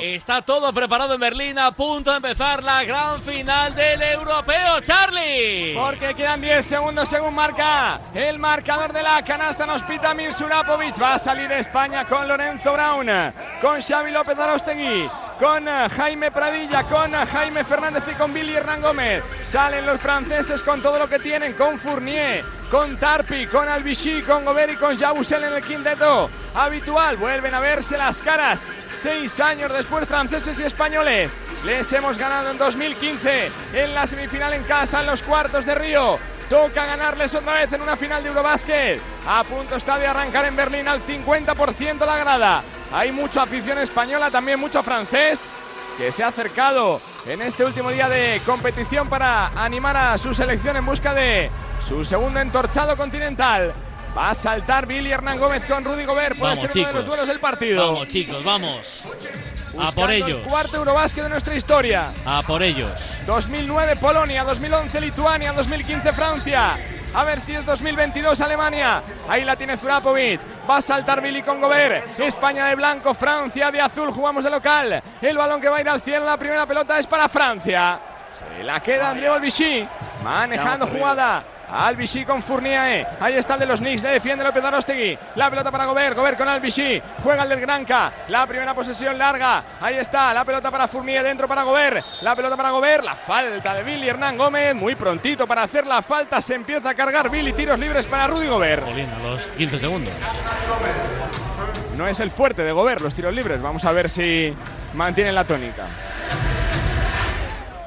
Está todo preparado en Berlín, a punto de empezar la gran final del europeo, Charlie. Porque quedan 10 segundos según marca el marcador de la canasta. Nos pita Mir Surapovic. Va a salir España con Lorenzo Brown, con Xavi López Arostegui, con Jaime Pradilla, con Jaime Fernández y con Billy Hernán Gómez. Salen los franceses con todo lo que tienen, con Fournier, con Tarpi, con Albichy, con Gobert y con Jabusel en el quinteto habitual. Vuelven a verse las caras. Seis años después, franceses y españoles. Les hemos ganado en 2015 en la semifinal en casa, en los cuartos de Río. Toca ganarles otra vez en una final de Eurobásquet. A punto está de arrancar en Berlín al 50% la grada. Hay mucha afición española, también mucho francés que se ha acercado en este último día de competición para animar a su selección en busca de su segundo entorchado continental. Va a saltar Billy Hernán Gómez con Rudy Gobert. Puede Vamos, ser uno de los duelos del partido. Vamos, chicos, vamos. A por el ellos. cuarto Eurobásquet de nuestra historia. A por ellos. 2009 Polonia, 2011 Lituania, 2015 Francia. A ver si es 2022 Alemania. Ahí la tiene Zurapovic. Va a saltar Billy con Gobert. España de blanco, Francia de azul. Jugamos de local. El balón que va a ir al cielo. La primera pelota es para Francia. Se la queda André Olbichy. Manejando jugada. Albichy con Fournier. Ahí está el de los Knicks. Le defiende López Arostegui. La pelota para Gobert. Gobert con Albichy. Juega el del Granca. La primera posesión larga. Ahí está. La pelota para Fournier. Dentro para Gobert. La pelota para Gobert. La falta de Billy Hernán Gómez. Muy prontito para hacer la falta. Se empieza a cargar Billy. Tiros libres para Rudy Gobert. Los 15 segundos. No es el fuerte de Gobert los tiros libres. Vamos a ver si mantienen la tónica.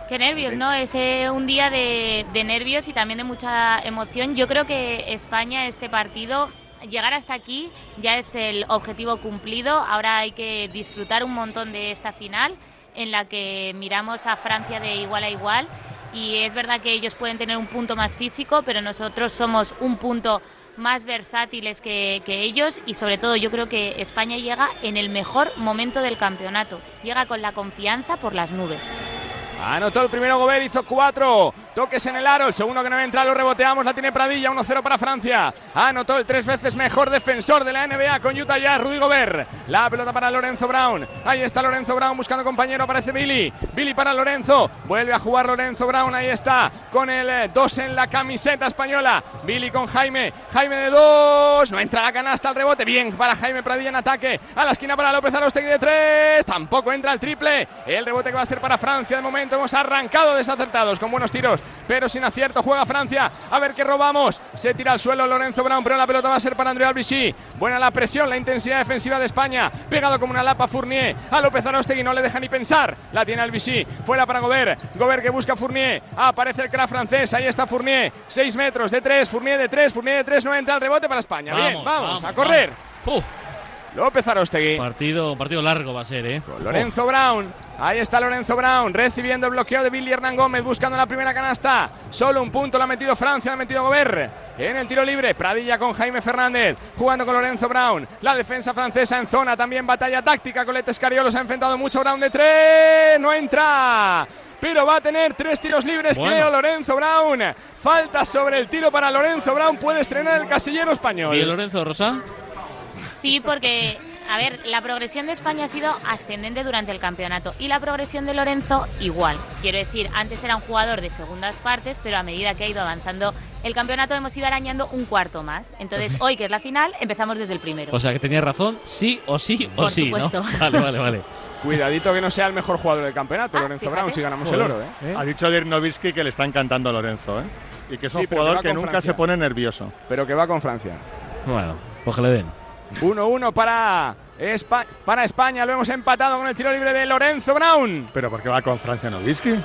Qué nervios, ¿no? Es eh, un día de, de nervios y también de mucha emoción. Yo creo que España, este partido, llegar hasta aquí ya es el objetivo cumplido. Ahora hay que disfrutar un montón de esta final en la que miramos a Francia de igual a igual. Y es verdad que ellos pueden tener un punto más físico, pero nosotros somos un punto más versátiles que, que ellos y sobre todo yo creo que España llega en el mejor momento del campeonato. Llega con la confianza por las nubes. Anotó el primero Gobert, hizo cuatro toques en el aro. El segundo que no entra lo reboteamos, la tiene Pradilla, 1-0 para Francia. Anotó el tres veces mejor defensor de la NBA con Utah Jazz, Rudy Gobert. La pelota para Lorenzo Brown. Ahí está Lorenzo Brown buscando compañero, aparece Billy. Billy para Lorenzo. Vuelve a jugar Lorenzo Brown, ahí está. Con el 2 en la camiseta española. Billy con Jaime. Jaime de 2. No entra la canasta al rebote. Bien para Jaime Pradilla en ataque. A la esquina para López Arostegui de 3. Tampoco entra el triple. El rebote que va a ser para Francia de momento. Hemos arrancado desacertados con buenos tiros, pero sin acierto. Juega Francia. A ver qué robamos. Se tira al suelo Lorenzo Brown, pero la pelota va a ser para André Albichy. Buena la presión, la intensidad defensiva de España. Pegado como una lapa Fournier. A López Arostegui no le deja ni pensar. La tiene Albichy. Fuera para Gobert. Gobert que busca a Fournier. Aparece el crack francés. Ahí está Fournier. 6 metros de 3. Fournier de 3. Fournier de 3. No entra el rebote para España. Bien, vamos, a correr. vamos. López Arostegui. partido, partido largo va a ser, ¿eh? Lorenzo Brown. Ahí está Lorenzo Brown recibiendo el bloqueo de Billy Hernán Gómez buscando la primera canasta. Solo un punto lo ha metido Francia, lo ha metido Gobert. En el tiro libre, Pradilla con Jaime Fernández, jugando con Lorenzo Brown. La defensa francesa en zona, también batalla táctica. Colette Escariolo se ha enfrentado mucho Brown de tres. No entra. Pero va a tener tres tiros libres, Bueno. creo, Lorenzo Brown. Falta sobre el tiro para Lorenzo Brown. Puede estrenar el casillero español. ¿Y Lorenzo Rosa? Sí, porque, a ver, la progresión de España ha sido ascendente durante el campeonato y la progresión de Lorenzo igual. Quiero decir, antes era un jugador de segundas partes, pero a medida que ha ido avanzando el campeonato hemos ido arañando un cuarto más. Entonces, hoy que es la final, empezamos desde el primero. O sea, que tenía razón, sí o sí o Por sí, ¿no? supuesto. Vale, vale, vale. Cuidadito que no sea el mejor jugador del campeonato, Ah, Lorenzo fíjate. Brown, si ganamos el oro. ¿eh? Ha dicho Dirk Nowitzki que le está encantando a Lorenzo, ¿eh? Y que es Sí, un jugador que nunca Francia. se pone nervioso. Pero que va con Francia. Bueno, pues que le den. 1-1 para, Espa- para España. Lo hemos empatado con el tiro libre de Lorenzo Brown. ¿Pero por qué va con Francia Nowitzki?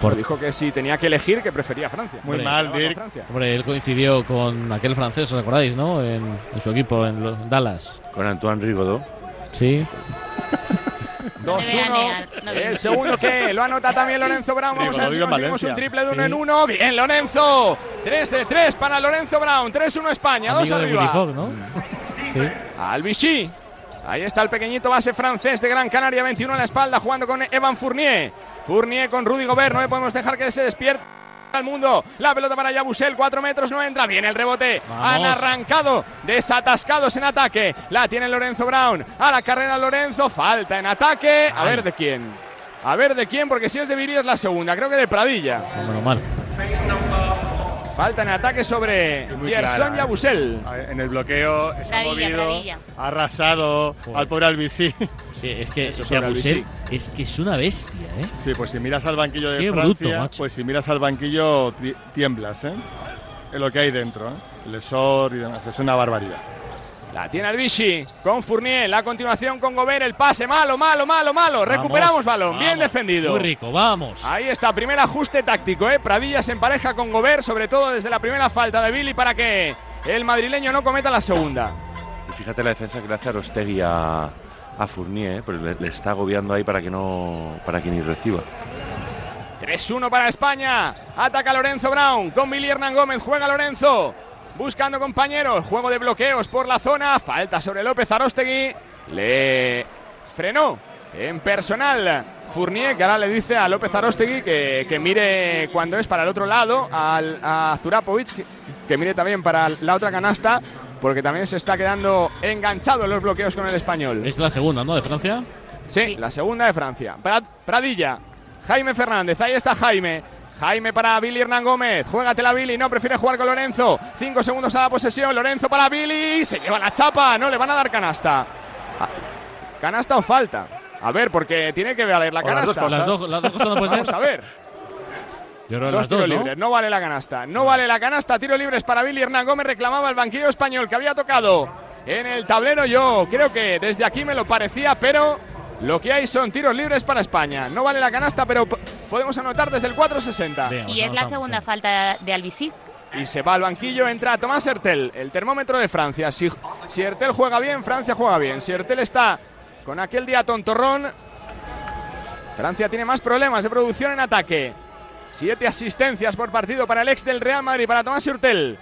Por dijo que si tenía que elegir, que prefería Francia. Muy Hombre, mal, Dirk. Francia. Hombre, él coincidió con aquel francés, ¿os acordáis, no? En, en su equipo, en los Dallas. Con Antoine Rigaudot. Sí. 2-1. No. El segundo que lo anota también Lorenzo Brown. Vamos a ver si conseguimos un triple de uno Sí. en uno. Bien, Lorenzo. 3 de 3 para Lorenzo Brown. 3-1 España. 2 Amigo Willy arriba. Fogg, ¿no? Sí. Albichy. Ahí está el pequeñito base francés de Gran Canaria, 21 en la espalda, jugando con Evan Fournier. Fournier con Rudy Gobert, no le podemos dejar que se despierte. al mundo. La pelota para Yabusel, 4 metros, no entra. Viene el rebote. Vamos. Han arrancado, desatascados en ataque. La tiene Lorenzo Brown. A la carrera Lorenzo, falta en ataque. A ver de quién. A ver de quién, porque si es de Viri es la segunda. Creo que de Pradilla. Mal. Falta en ataque sobre Gerson clara, ¿eh? Yabusel. En el bloqueo se ha movido, ha arrasado Joder. al pobre Albisí. Sí, es que Eso Abusel es que es una bestia, ¿eh? Sí, pues si miras al banquillo de Qué bruto, Francia, macho. pues si miras al banquillo ti- tiemblas, ¿eh? En lo que hay dentro, ¿eh? El Lesor y demás, es una barbaridad. La tiene Albisci con Fournier. La continuación con Gobert. El pase malo, malo, malo, malo. Recuperamos Vamos, balón. Bien defendido. Muy rico, vamos. Ahí está, primer ajuste táctico, ¿eh? Pradilla se empareja con Gobert, sobre todo desde la primera falta de Billy para que el madrileño no cometa la segunda. Y fíjate la defensa que le hace Arostegui a, a Fournier, ¿eh? Pero le, le está agobiando ahí para que no para que ni reciba. 3-1 para España. Ataca Lorenzo Brown con Billy Hernán Gómez. Juega Lorenzo. Buscando compañeros. Juego de bloqueos por la zona. Falta sobre López Arostegui. Le frenó en personal Fournier, que ahora le dice a López Arostegui que, que mire cuando es para el otro lado. Al, a Zurapovic, que, que mire también para la otra canasta. Porque también se está quedando enganchado en los bloqueos con el español. Es la segunda, ¿no? De Francia. Sí, la segunda de Francia. Pra- Pradilla, Jaime Fernández, ahí está Jaime. Jaime para Billy Hernán Gómez. Juégatela Billy, no, prefiere jugar con Lorenzo. Cinco segundos a la posesión. Lorenzo para Billy. Se lleva la chapa. No, le van a dar canasta. Ah, ¿Canasta o falta? A ver, porque tiene que valer la O las dos canasta. Las dos, las dos cosas no puede ser. Vamos a ver. Yo creo Dos tiros ¿no? libres, no vale la canasta. No vale la canasta, tiro libres para Billy Hernán Gómez. Reclamaba el banquillo español que había tocado en el tablero. Yo creo que desde aquí me lo parecía, pero lo que hay son tiros libres para España. No vale la canasta, pero po- podemos anotar desde el 460. Venga, Y pues es la segunda falta de Albisí. Y se va al banquillo, entra Tomás Hertel, el termómetro de Francia. Si, si Hertel juega bien, Francia juega bien. Si Hertel está con aquel día tontorrón, Francia tiene más problemas de producción en ataque. Siete asistencias por partido para el ex del Real Madrid, para Tomás Hurtel.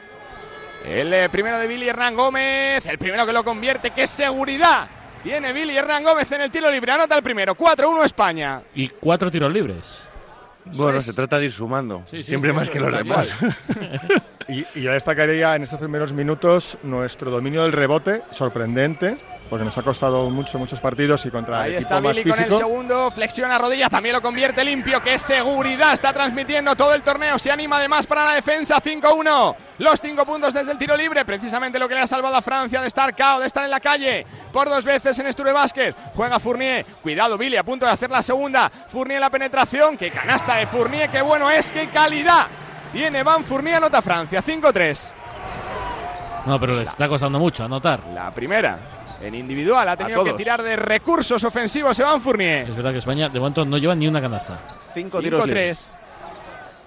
El eh, primero de Billy Hernán Gómez, el primero que lo convierte. ¡Qué seguridad! Tiene Billy Hernán Gómez en el tiro libre. Anota el primero, 4-1 España. Y cuatro tiros libres. Bueno, es. se trata de ir sumando. Sí, sí, Siempre más que los demás. Y, y yo destacaría en estos primeros minutos nuestro dominio del rebote, sorprendente, porque nos ha costado mucho, muchos partidos y contra Ahí el está Billy con el segundo, flexiona rodilla, también lo convierte limpio, qué seguridad está transmitiendo todo el torneo, se anima además para la defensa, 5-1, los cinco puntos desde el tiro libre, precisamente lo que le ha salvado a Francia de estar cao, de estar en la calle, por dos veces en Sture Basket, juega Fournier, cuidado Billy, a punto de hacer la segunda, Fournier en la penetración, qué canasta de Fournier, qué bueno es, qué calidad, tiene Van Fournier, anota Francia, 5-3. No, pero les está costando mucho anotar. La primera, en individual, ha tenido que tirar de recursos ofensivos Evan Fournier. Es verdad que España de momento no lleva ni una canasta. Cinco tiros libres. 5-3.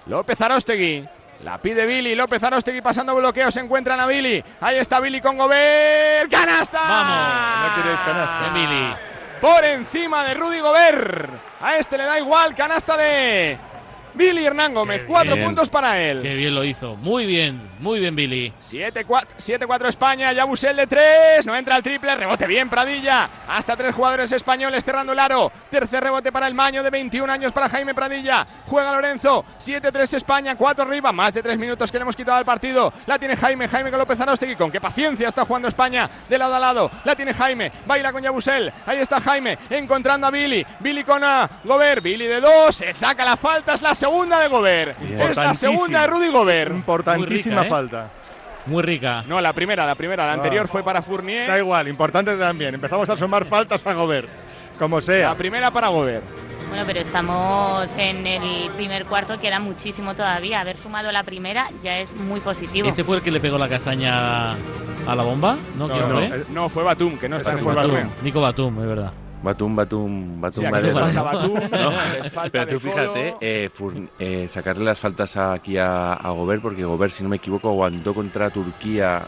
López Arostegui. La pide Billy. López Arostegui pasando bloqueos. Se encuentran a Billy. Ahí está Billy con Gobert. ¡Canasta! ¡Vamos! No queréis canasta. Emily. Por encima de Rudy Gobert. A este le da igual. Canasta de Billy Hernán Gómez. Qué Cuatro bien. puntos para Qué él. bien lo hizo. Muy bien, muy bien, Billy. 7-4 España, Yabusel de 3, no entra el triple, rebote bien Pradilla, hasta tres jugadores españoles cerrando el aro, tercer rebote para el Maño de 21 años para Jaime Pradilla, juega Lorenzo, 7-3 España, 4 arriba, más de 3 minutos que le hemos quitado al partido, la tiene Jaime, Jaime con López Arostegui, con qué paciencia está jugando España de lado a lado, la tiene Jaime, baila con Yabusel, ahí está Jaime, encontrando a Billy, Billy con a Gobert, Billy de 2, se saca la falta, es la segunda de Gobert, es la segunda de Rudy Gobert. Importantísima rica, ¿eh? falta. Muy rica. No, la primera, la primera, la anterior fue para Fournier. Da igual, importante también. Empezamos a sumar faltas a Gobert. Como La sea. primera para Gobert. Bueno, pero estamos en el primer cuarto, queda muchísimo todavía. Haber sumado la primera ya es muy positivo. ¿Este fue el que le pegó la castaña a la bomba? No, No, ¿quién no, fue? eh, No, fue Batum, que no está en este Batum. torneo. Nico Batum, es verdad. Batum, Batum, Batum. Sí, aquí vale, les vale. falta Batum, No. les falta Pero tú fíjate, eh, eh, sacarle las faltas aquí a, a Gobert, porque Gobert, si no me equivoco, aguantó contra Turquía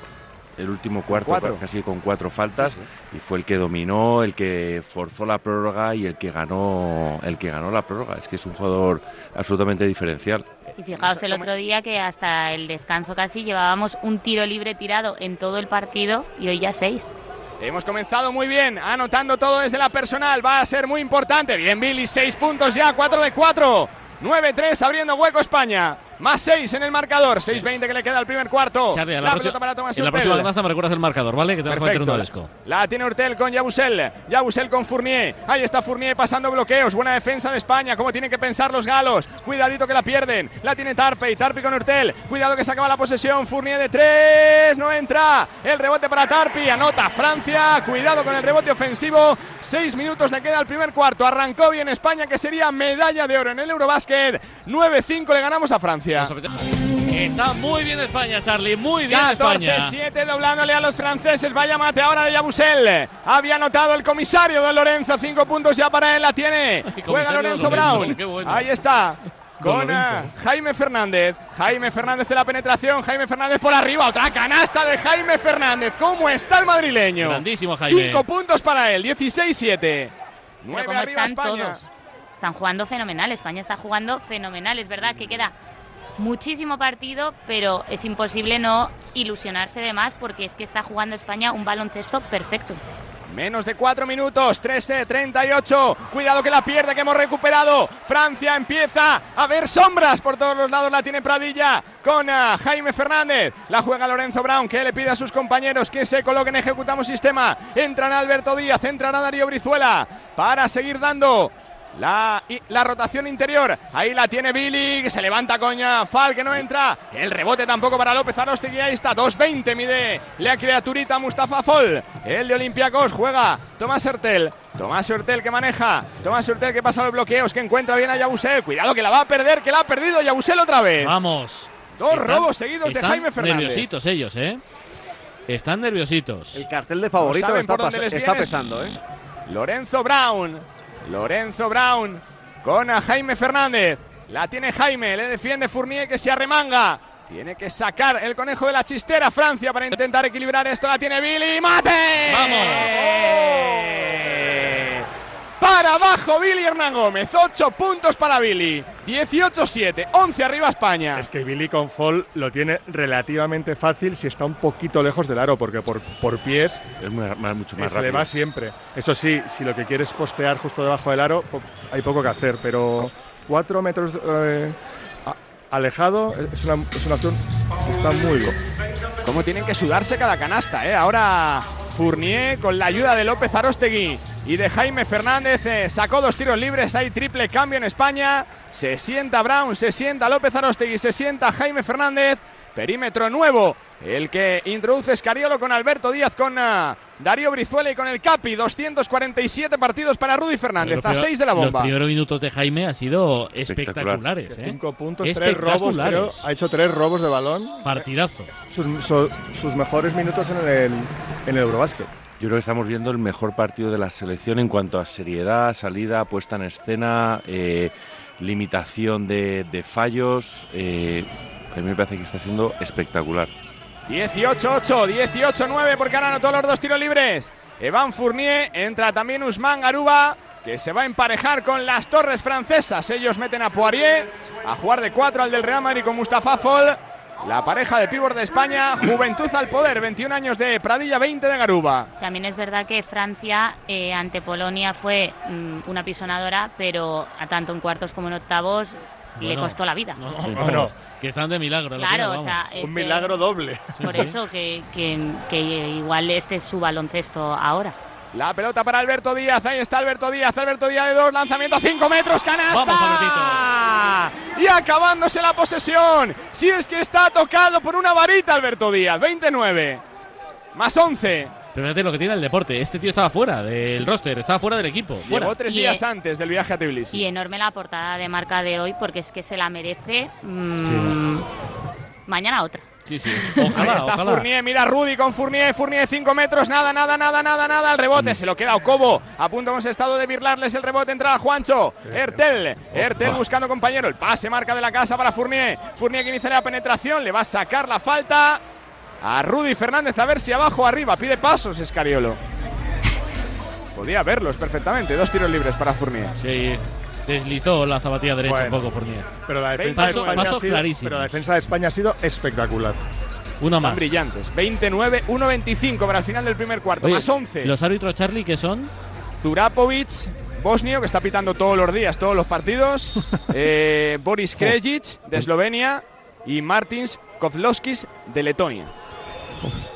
el último cuarto, Cuatro. casi con cuatro faltas, y fue el que dominó, el que forzó la prórroga y el que ganó, el que ganó la prórroga. Es que es un jugador absolutamente diferencial. Y fijaos el otro día que hasta el descanso casi llevábamos un tiro libre tirado en todo el partido y hoy ya seis. Hemos comenzado muy bien, anotando todo desde la personal. Va a ser muy importante. Bien, Billy, 6 puntos ya, 4 de 4. 9-3 abriendo hueco España. Más 6 en el marcador. 6-20 que le queda al primer cuarto. La próxima- pelota para Tomás en la Hurtel. próxima canasta me recuerdas el marcador, ¿vale? Que te vas a Perfecto. disco. La tiene Hurtel con Yabusel. Yabusel con Fournier. Ahí está Fournier pasando bloqueos. Buena defensa de España. Como tienen que pensar los galos. Cuidadito que la pierden. La tiene Tarpe. Tarpe con Hurtel. Cuidado que se acaba la posesión. Fournier de tres. No entra. El rebote para Tarpi. Anota Francia. Cuidado con el rebote ofensivo. Seis minutos le queda al primer cuarto. Arrancó bien España, que sería medalla de oro en el Eurobásquet. 9-5 le ganamos a Francia. Está muy bien España, Charlie. Muy bien España. 14-7 doblándole a los franceses. Vaya mate ahora de Yabusel. Había anotado el comisario Don Lorenzo. Cinco puntos ya para él. La tiene. Juega Lorenzo Brown. qué bueno. Ahí está. Con eh, Jaime Fernández. Jaime Fernández de la penetración. Jaime Fernández por arriba. Otra canasta de Jaime Fernández. ¿Cómo está el madrileño? Grandísimo, Jaime. Cinco puntos para él. 16-7. Pero Nueve cómo arriba están España. todos. Están jugando fenomenal. España está jugando fenomenal. Es verdad que queda muchísimo partido, pero es imposible no ilusionarse de más porque es que está jugando España un baloncesto perfecto. Menos de 4 minutos, 13-38. Cuidado que la pierde, que hemos recuperado. Francia empieza a ver sombras por todos los lados. La tiene Pradilla con ah, Jaime Fernández. La juega Lorenzo Brown, que le pide a sus compañeros que se coloquen. Ejecutamos sistema. Entrará Alberto Díaz, entrará Darío Brizuela para seguir dando la, y- la rotación interior. Ahí la tiene Billy, que se levanta coña. Fal, que no entra. El rebote tampoco para López Arostegui. Ahí está, 2.20 mide la criaturita Mustafa Fol. El de Olympiacos juega Tomás Hertel. Tomás Hertel que maneja. Tomás Hertel que pasa los bloqueos, que encuentra bien a Yabusel. Cuidado que la va a perder, que la ha perdido Yabusel otra vez. Vamos. Dos Están- robos seguidos de Jaime Fernández. nerviositos ellos, ¿eh? Están nerviositos. El cartel de favorito saben está, por dónde les está pesando, ¿eh? Lorenzo Brown. Lorenzo Brown con a Jaime Fernández. La tiene Jaime, le defiende Fournier que se arremanga. Tiene que sacar el conejo de la chistera Francia para intentar equilibrar esto. La tiene Billy. ¡Mate! Para abajo Billy Hernán Gómez. 8 puntos para Billy. 18-7. 11 arriba España. Es que Billy con Fall lo tiene relativamente fácil si está un poquito lejos del aro, porque por, por pies Es muy- más- mucho más se le va siempre. Eso sí, si lo que quieres postear justo debajo del aro, po- hay poco que hacer, pero cuatro metros eh, alejado es una, es una opción que está muy bien. Cómo tienen que sudarse cada canasta, ¿eh? Ahora Fournier con la ayuda de López Arostegui y de Jaime Fernández eh, sacó dos tiros libres. Hay triple cambio en España. Se sienta Brown, se sienta López Arostegui, se sienta Jaime Fernández. Perímetro nuevo, el que introduce Escariolo con Alberto Díaz, con ah, Darío Brizuela y con el Capi. 247 partidos para Rudy Fernández, a primer- 6 de la bomba. Los primeros minutos de Jaime han sido Espectacular. espectaculares. ¿eh? Cinco puntos, tres robos, Espectaculares. creo. Ha hecho tres robos de balón. Partidazo. Sus, su- sus mejores minutos en el, en el Eurobásquet. Yo creo que estamos viendo el mejor partido de la selección en cuanto a seriedad, salida, puesta en escena, eh, limitación de, fallos. eh, a mí me parece que está siendo espectacular. 18-8, 18-9 porque ahora anotó los dos tiros libres. Evan Fournier, entra también Usman Garuba, que se va a emparejar con las torres francesas. Ellos meten a Poirier a jugar de 4 al del Real Madrid con Mustafa Fall. La pareja de pívor de España, Juventud al poder, 21 años de Pradilla, 20 de Garuba. También es verdad que Francia eh, ante Polonia fue mm, una pisonadora, pero a tanto en cuartos como en octavos le Bueno, costó la vida. No, no, Sí. vamos, No. Que están de milagro. lo Claro, o sea, es Un milagro doble. por Sí, sí. eso que, que- que igual este es su baloncesto ahora. La pelota para Alberto Díaz, ahí está Alberto Díaz, Alberto Díaz de dos, lanzamiento a 5 metros, canasta. Vamos, Y acabándose la posesión. Si es que está tocado por una varita Alberto Díaz, 29. Más 11. Pero fíjate lo que tiene el deporte. Este tío estaba fuera del roster, estaba fuera del equipo. Fuera. Llegó tres Y, días eh, antes del viaje a Tbilisi. Y enorme la portada de marca de hoy porque es que se la merece. mm, Mañana otra. Sí, sí. Ahí Ojalá, está ojalá. Fournier, mira Rudy con Fournier, Fournier 5 metros, nada, nada, nada, nada, nada, el rebote, se lo queda Ocobo, a punto hemos estado de virlarles el rebote, entra Juancho, Ertel, Ertel buscando compañero, el pase marca de la casa para Fournier, Fournier que inicia la penetración, le va a sacar la falta a Rudy Fernández, a ver si abajo o arriba, pide pasos Escariolo. Podía verlos perfectamente, dos tiros libres para Fournier. Sí, deslizó la zapatilla derecha Bueno. un poco Fournier. Pero la defensa, Paso- de España ha sido, clarísimos. pero la defensa de España ha sido espectacular. Uno Están más. brillantes, 29, 1-25 para el final del primer cuarto, Oye, más 11. Los árbitros Charlie que son Zurapovic, bosnio, que está pitando todos los días, todos los partidos. eh, Boris Krejic, de Eslovenia. Y Martins Kozlowskis, de Letonia.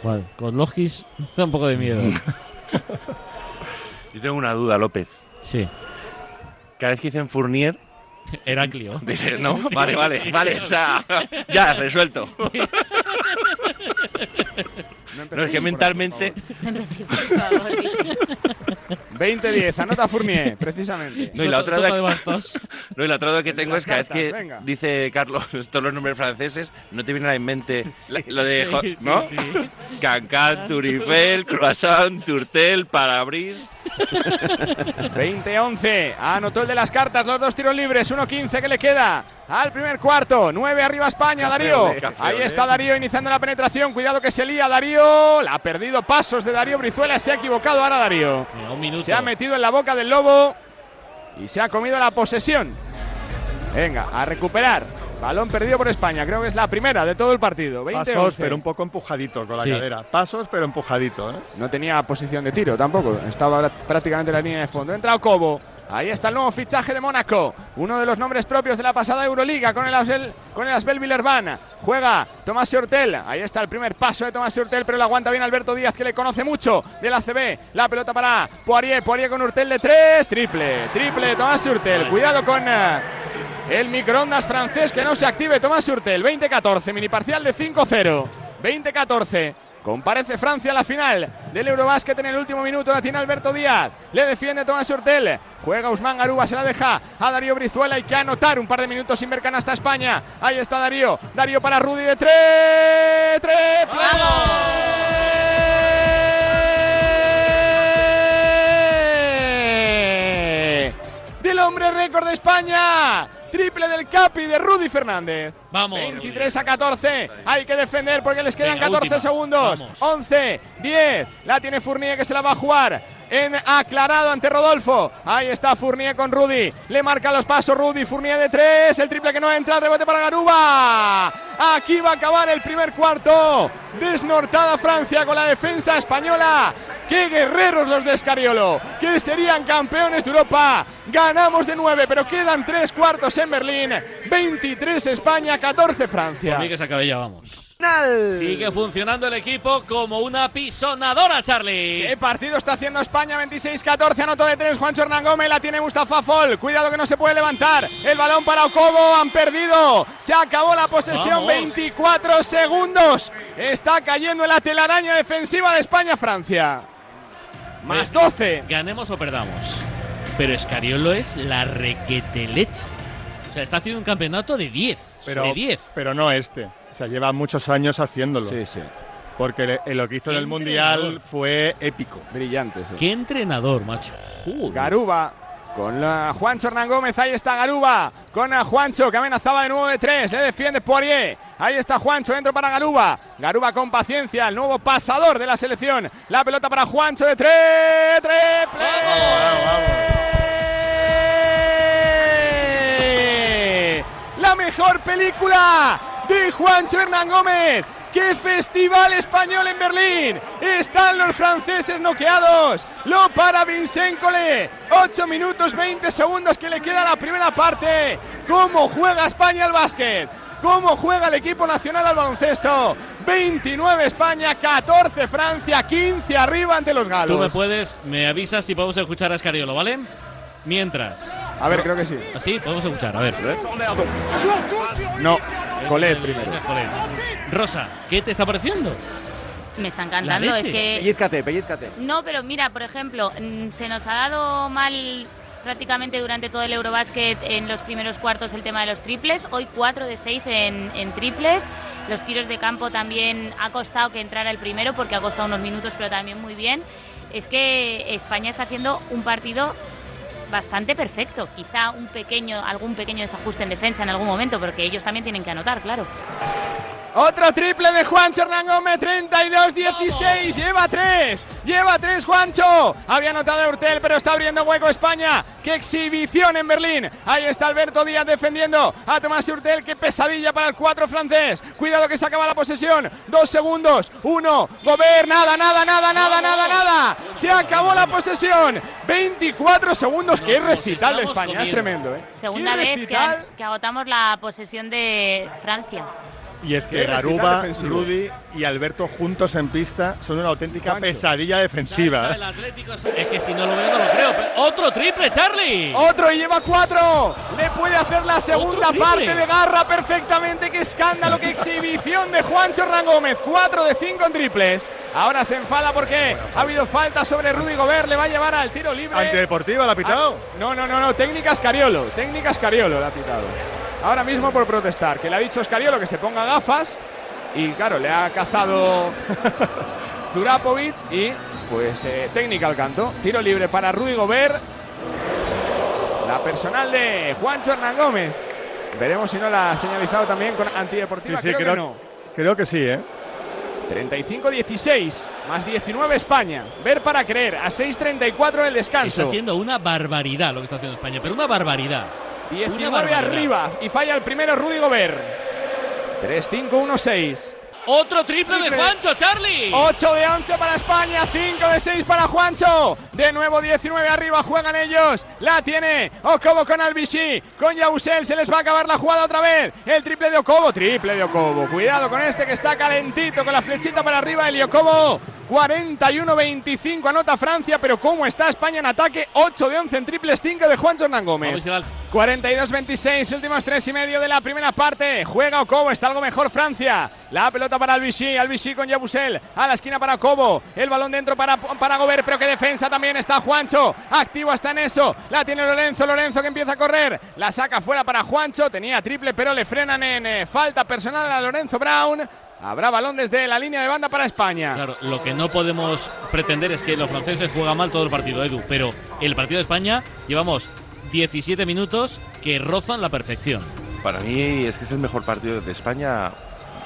Bueno, Kozlowskis da un poco de miedo. Yo tengo una duda, López. Sí. Cada vez que dicen Fournier, Heraclio. dices, no, vale, vale, vale, o sea, ya, resuelto. No, es que mentalmente, Por favor. 20-10, anota Fournier, precisamente. No, y la otra duda- bastos. no, y la otra duda que tengo es cada vez que venga. dice Carlos todos los nombres franceses, no te viene a la mente la- lo de, Sí, ¿no? sí. Cancan, Turifel, Croissant, Turtel, Parabris. 20-11, anotó el de las cartas, los dos tiros libres, 1-15 que le queda al primer cuarto, 9 arriba España, Darío. café Ahí está Darío iniciando la penetración, cuidado que se lía Darío, la ha perdido pasos de Darío Brizuela, se ha equivocado ahora Darío. Un minuto. Se ha metido en la boca del lobo y se ha comido la posesión. Venga, a recuperar. Balón perdido por España, creo que es la primera de todo el partido. 20-11. Pasos, pero un poco empujadito con la Sí. cadera. Pasos, pero empujadito. ¿eh? No tenía posición de tiro tampoco. Estaba prácticamente en la línea de fondo. Entra Okobo. Ahí está el nuevo fichaje de Mónaco. Uno de los nombres propios de la pasada Euroliga con el Asbel, con. Juega Tomás Hortel. Ahí está el primer paso de Tomás Hortel, pero lo aguanta bien Alberto Díaz, que le conoce mucho del ACB. La pelota para Poirier. Poirier con Hurtel de tres. Triple. Triple Tomás Hurtel. Cuidado con. eh, el microondas francés que no se active Tomás Hurtel. 20-14, mini parcial de 5-0. 20-14. Comparece Francia a la final del Eurobásquet en el último minuto. La tiene Alberto Díaz. Le defiende Tomás Hurtel. Juega Usman Garuba, se la deja a Darío Brizuela. Hay que anotar un par de minutos sin ver canasta España. Ahí está Darío. Darío para Rudy de tres. ¡Triple! Del hombre récord de España. Triple del Capi de Rudy Fernández. Vamos. 23 a 14. Hay que defender porque les quedan Venga, 14 última. segundos. Vamos. 11, 10. La tiene Fournier que se la va a jugar. En aclarado ante Rodolfo. Ahí está Fournier con Rudy. Le marca los pasos Rudy. Fournier de 3. El triple que no entra. El rebote para Garuba. Aquí va a acabar el primer cuarto. Desnortada Francia con la defensa española. ¡Qué guerreros los de Escariolo! Que serían campeones de Europa. Ganamos de 9, pero quedan 3 cuartos en Berlín. 23 España, 14 Francia. Por mí que se acabe ya, vamos. Sigue funcionando el equipo como una pisonadora, Charlie. ¿Qué partido está haciendo España? 26-14, anotó de 3 Juancho Hernán Gómez, la tiene Mustafa Fall. Cuidado que no se puede levantar. El balón para Okobo, han perdido. Se acabó la posesión, Vamos. 24 segundos. Está cayendo en la telaraña defensiva de España-Francia. Más 12. Ganemos o perdamos. Pero Escariolo es la requete leche. O sea, está haciendo un campeonato de 10. Pero, de 10. pero no este. O sea, lleva muchos años haciéndolo. sí. Porque le- eh, lo que hizo en el Mundial fue épico. Brillante, sí. Qué entrenador, macho. Joder. Garuba con la Juancho Hernán Gómez. Ahí está Garuba con a Juancho que amenazaba de nuevo de tres. Le defiende Poirier. Ahí está Juancho dentro para Garuba. Garuba con paciencia, el nuevo pasador de la selección. La pelota para Juancho de tres. ¡Triple! La mejor película de Juancho Hernán Gómez. ¡Qué festival español en Berlín! Están los franceses noqueados. Lo para Vincent Collet. 8 minutos 20 segundos que le queda la primera parte. ¿Cómo juega España al básquet? ¿Cómo juega el equipo nacional al baloncesto? 29 España, 14 Francia, 15 arriba ante los galos. Tú me puedes, me avisas si podemos escuchar a Escariolo, ¿vale? Mientras. A ver, creo que sí. ¿Así? Podemos escuchar, a ver. No, Collet El- primero. Rosa, ¿qué te está pareciendo? Me están La cantando, es leche. que Pellizcate, pellizcate. No, pero mira, por ejemplo, mm, se nos ha dado mal prácticamente durante todo el Eurobásquet en los primeros cuartos el tema de los triples. Hoy 4 de 6 en, en triples. Los tiros de campo también ha costado que entrara el primero porque ha costado unos minutos, pero también muy bien. Es que España está haciendo un partido bastante perfecto. Quizá un pequeño, algún pequeño desajuste en defensa en algún momento, porque ellos también tienen que anotar, claro. Otro triple de Juancho Hernán Gómez, 32-16. Lleva tres, lleva tres Juancho. Había anotado Urtel, pero está abriendo hueco España. ¡Qué exhibición en Berlín! Ahí está Alberto Díaz defendiendo a Tomás Urtel. ¡Qué pesadilla para el 4 francés! Cuidado que se acaba la posesión. Dos segundos, uno. Gobert, nada, nada, nada, nada, nada, nada. Se acabó la posesión. 24 segundos. ¡Qué recital de España! Es tremendo, ¿eh? Segunda vez que, que agotamos la posesión de Francia. Y es que Garuba, Rudy y Alberto juntos en pista son una auténtica pesadilla defensiva. es que si no lo veo no lo creo. otro triple, Charlie. Otro y lleva cuatro. Le puede hacer la segunda parte de garra perfectamente. Qué escándalo, qué exhibición de Juancho Rangómez. Cuatro de cinco en triples. Ahora se enfada porque ha habido falta sobre Rudy Gobert. Le va a llevar al tiro libre. Antideportiva, la ha pitado. Ah, no, no, no, no. Técnicas Cariolo. Técnicas Cariolo la ha pitado ahora mismo por protestar. Que le ha dicho Escariolo que se ponga gafas y claro, le ha cazado Zurapovic y pues eh, técnica al canto. Tiro libre para Rudy Gobert. La personal de Juancho Hernán Gómez. Veremos si no la ha señalizado también con antideportiva. creo, que no. Creo que sí, ¿eh? 35-16, más 19 España. Ver para creer, a 6-34 el descanso. Está siendo una barbaridad lo que está haciendo España, pero una barbaridad. 19 arriba y falla el primero Rudy Gobert. 3-5-1-6. Otro triple, de Juancho, Charlie. 8 de 11 para España, 5 de 6 para Juancho. De nuevo 19 arriba, juegan ellos. La tiene Okobo con Albishi, con Yausel. Se les va a acabar la jugada otra vez. El triple de Okobo, triple de Okobo. Cuidado con este que está calentito con la flechita para arriba. El Okobo 41-25 anota Francia, pero ¿cómo está España en ataque? 8 de 11 en triples, 5 de Juan Jornán Gómez. 42-26, últimos 3 y medio de la primera parte. Juega Okobo, está algo mejor Francia. La pelota para Albichy, Albichy con Yabusel. A la esquina para Okobo. El balón dentro para, para Gobert, pero que defensa también está Juancho. Activo está en eso. La tiene Lorenzo, Lorenzo que empieza a correr. La saca fuera para Juancho. Tenía triple, pero le frenan en eh, falta personal a Lorenzo Brown. Habrá balón desde la línea de banda para España. Claro, lo que no podemos pretender es que los franceses juegan mal todo el partido, Edu, pero el partido de España llevamos 17 minutos que rozan la perfección. Para mí es que es el mejor partido de España.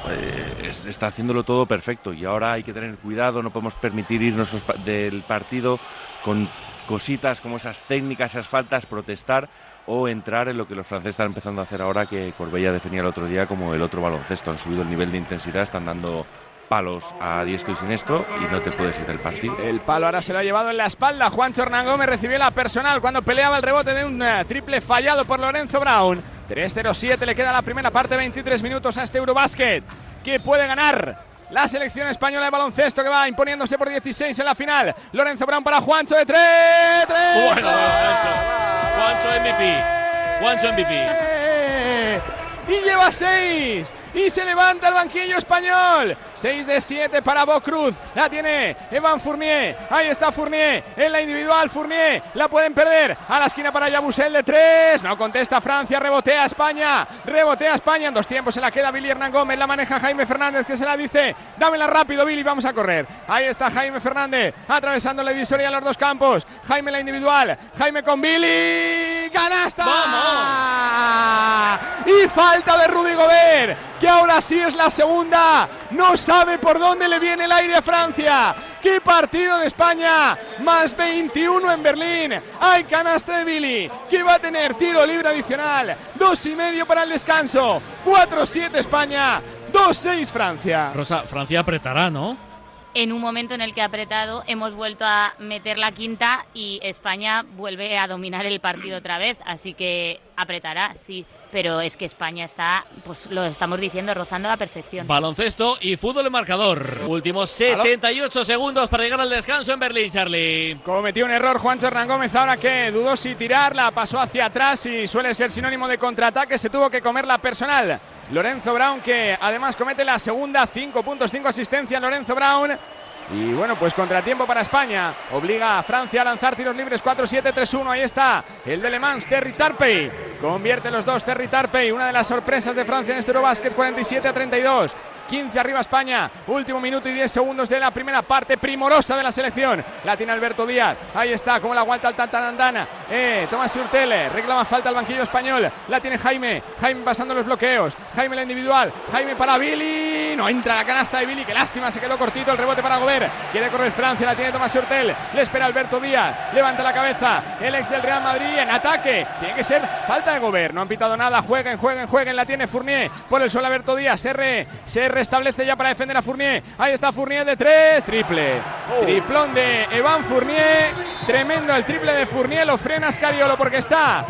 Eh, está haciéndolo todo perfecto y ahora hay que tener cuidado, no podemos permitir irnos del partido con cositas como esas técnicas, esas faltas, protestar o entrar en lo que los franceses están empezando a hacer ahora, que Corbella definía el otro día como el otro baloncesto. Han subido el nivel de intensidad, están dando palos a diestro y siniestro y no te puedes ir del partido. El palo ahora se lo ha llevado en la espalda. Juan Hernán Gómez recibió la personal cuando peleaba el rebote de un eh, triple fallado por Lorenzo Brown. 3-0-7 le queda la primera parte, 23 minutos a este Eurobasket. que puede ganar? La selección española de baloncesto que va imponiéndose por 16 en la final. Lorenzo Brown para Juancho de 3. 3 bueno, Juancho MVP. Juancho MVP. Y lleva 6 y se levanta el banquillo español. 6 de 7 para Bocruz. La tiene Evan Fournier. Ahí está Fournier. En la individual Fournier. La pueden perder. A la esquina para Yabusel de 3. No contesta Francia. Rebotea España. Rebotea España. En dos tiempos se la queda Billy Hernán Gómez. La maneja Jaime Fernández que se la dice. Dámela rápido, Billy. Vamos a correr. Ahí está Jaime Fernández. Atravesando la divisoria a los dos campos. Jaime la individual. Jaime con Billy. ¡Canasta! ¡Vamos! Y falta de Rudy Gobert que ahora sí es la segunda. No sabe por dónde le viene el aire a Francia. ¡Qué partido de España! Más 21 en Berlín. Hay canasta de Billy, que va a tener tiro libre adicional. Dos y medio para el descanso. 4-7 España. 2-6 Francia. Rosa, Francia apretará, ¿no? En un momento en el que apretado, hemos vuelto a meter la quinta y España vuelve a dominar el partido otra vez. Así que apretará, sí pero es que España está, pues lo estamos diciendo, rozando la perfección. Baloncesto y fútbol en marcador. Últimos 78 segundos para llegar al descanso en Berlín, Charlie. Cometió un error Juan Hernán Gómez ahora que dudó si tirarla, pasó hacia atrás y suele ser sinónimo de contraataque, se tuvo que comer la personal. Lorenzo Brown que además comete la segunda, 5 puntos, 5 asistencias Lorenzo Brown. Y bueno, pues contratiempo para España. Obliga a Francia a lanzar tiros libres 4-7-3-1. Ahí está el de Le Mans, Terry Tarpey. Convierte los dos Terry Tarpey. Una de las sorpresas de Francia en este Eurobasket 47 a 32. 15 arriba España. Último minuto y 10 segundos de la primera parte primorosa de la selección. La tiene Alberto Díaz. Ahí está, como la aguanta el Tantanandana. Eh, Tomás Hurtel reclama falta al banquillo español. La tiene Jaime. Jaime pasando los bloqueos. Jaime la individual. Jaime para Billy. No entra la canasta de Billy. Qué lástima, se quedó cortito el rebote para Gobert. Quiere correr Francia. La tiene Tomás Hurtel. Le espera Alberto Díaz. Levanta la cabeza. El ex del Real Madrid en ataque. Tiene que ser falta de Gobert. No han pitado nada. Jueguen, jueguen, jueguen. La tiene Fournier. Por el suelo Alberto Díaz. Se, se restablece ya para defender a Fournier. Ahí está Fournier de tres. Triple. Triplón de Evan Fournier. Tremendo el triple de Fournier. Lo frena Scariolo porque está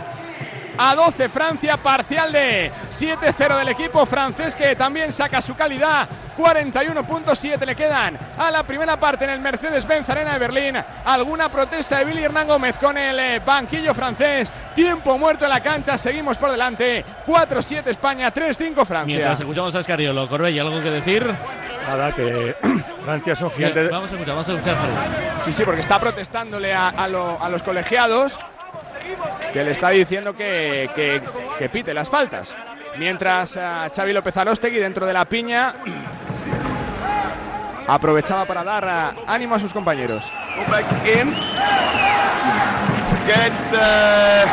a 12 Francia, parcial de 7-0 del equipo francés que también saca su calidad. 41.7 le quedan a la primera parte en el Mercedes-Benz Arena de Berlín. Alguna protesta de Billy Hernán Gómez con el eh, banquillo francés. Tiempo muerto en la cancha, seguimos por delante. 4-7 España, 3-5 Francia. Mientras escuchamos a Escariolo, Corbella, ¿algo que decir? Nada, que Francia son gigantes. Vamos a escuchar, vamos a escuchar. Sí, sí, porque está protestándole a, a lo- a los colegiados que le está diciendo que, que- que pite las faltas. Mientras ah, Xavi López Arostegui dentro de la piña aprovechaba para dar ah, ánimo a sus compañeros. Go back in. Get uh,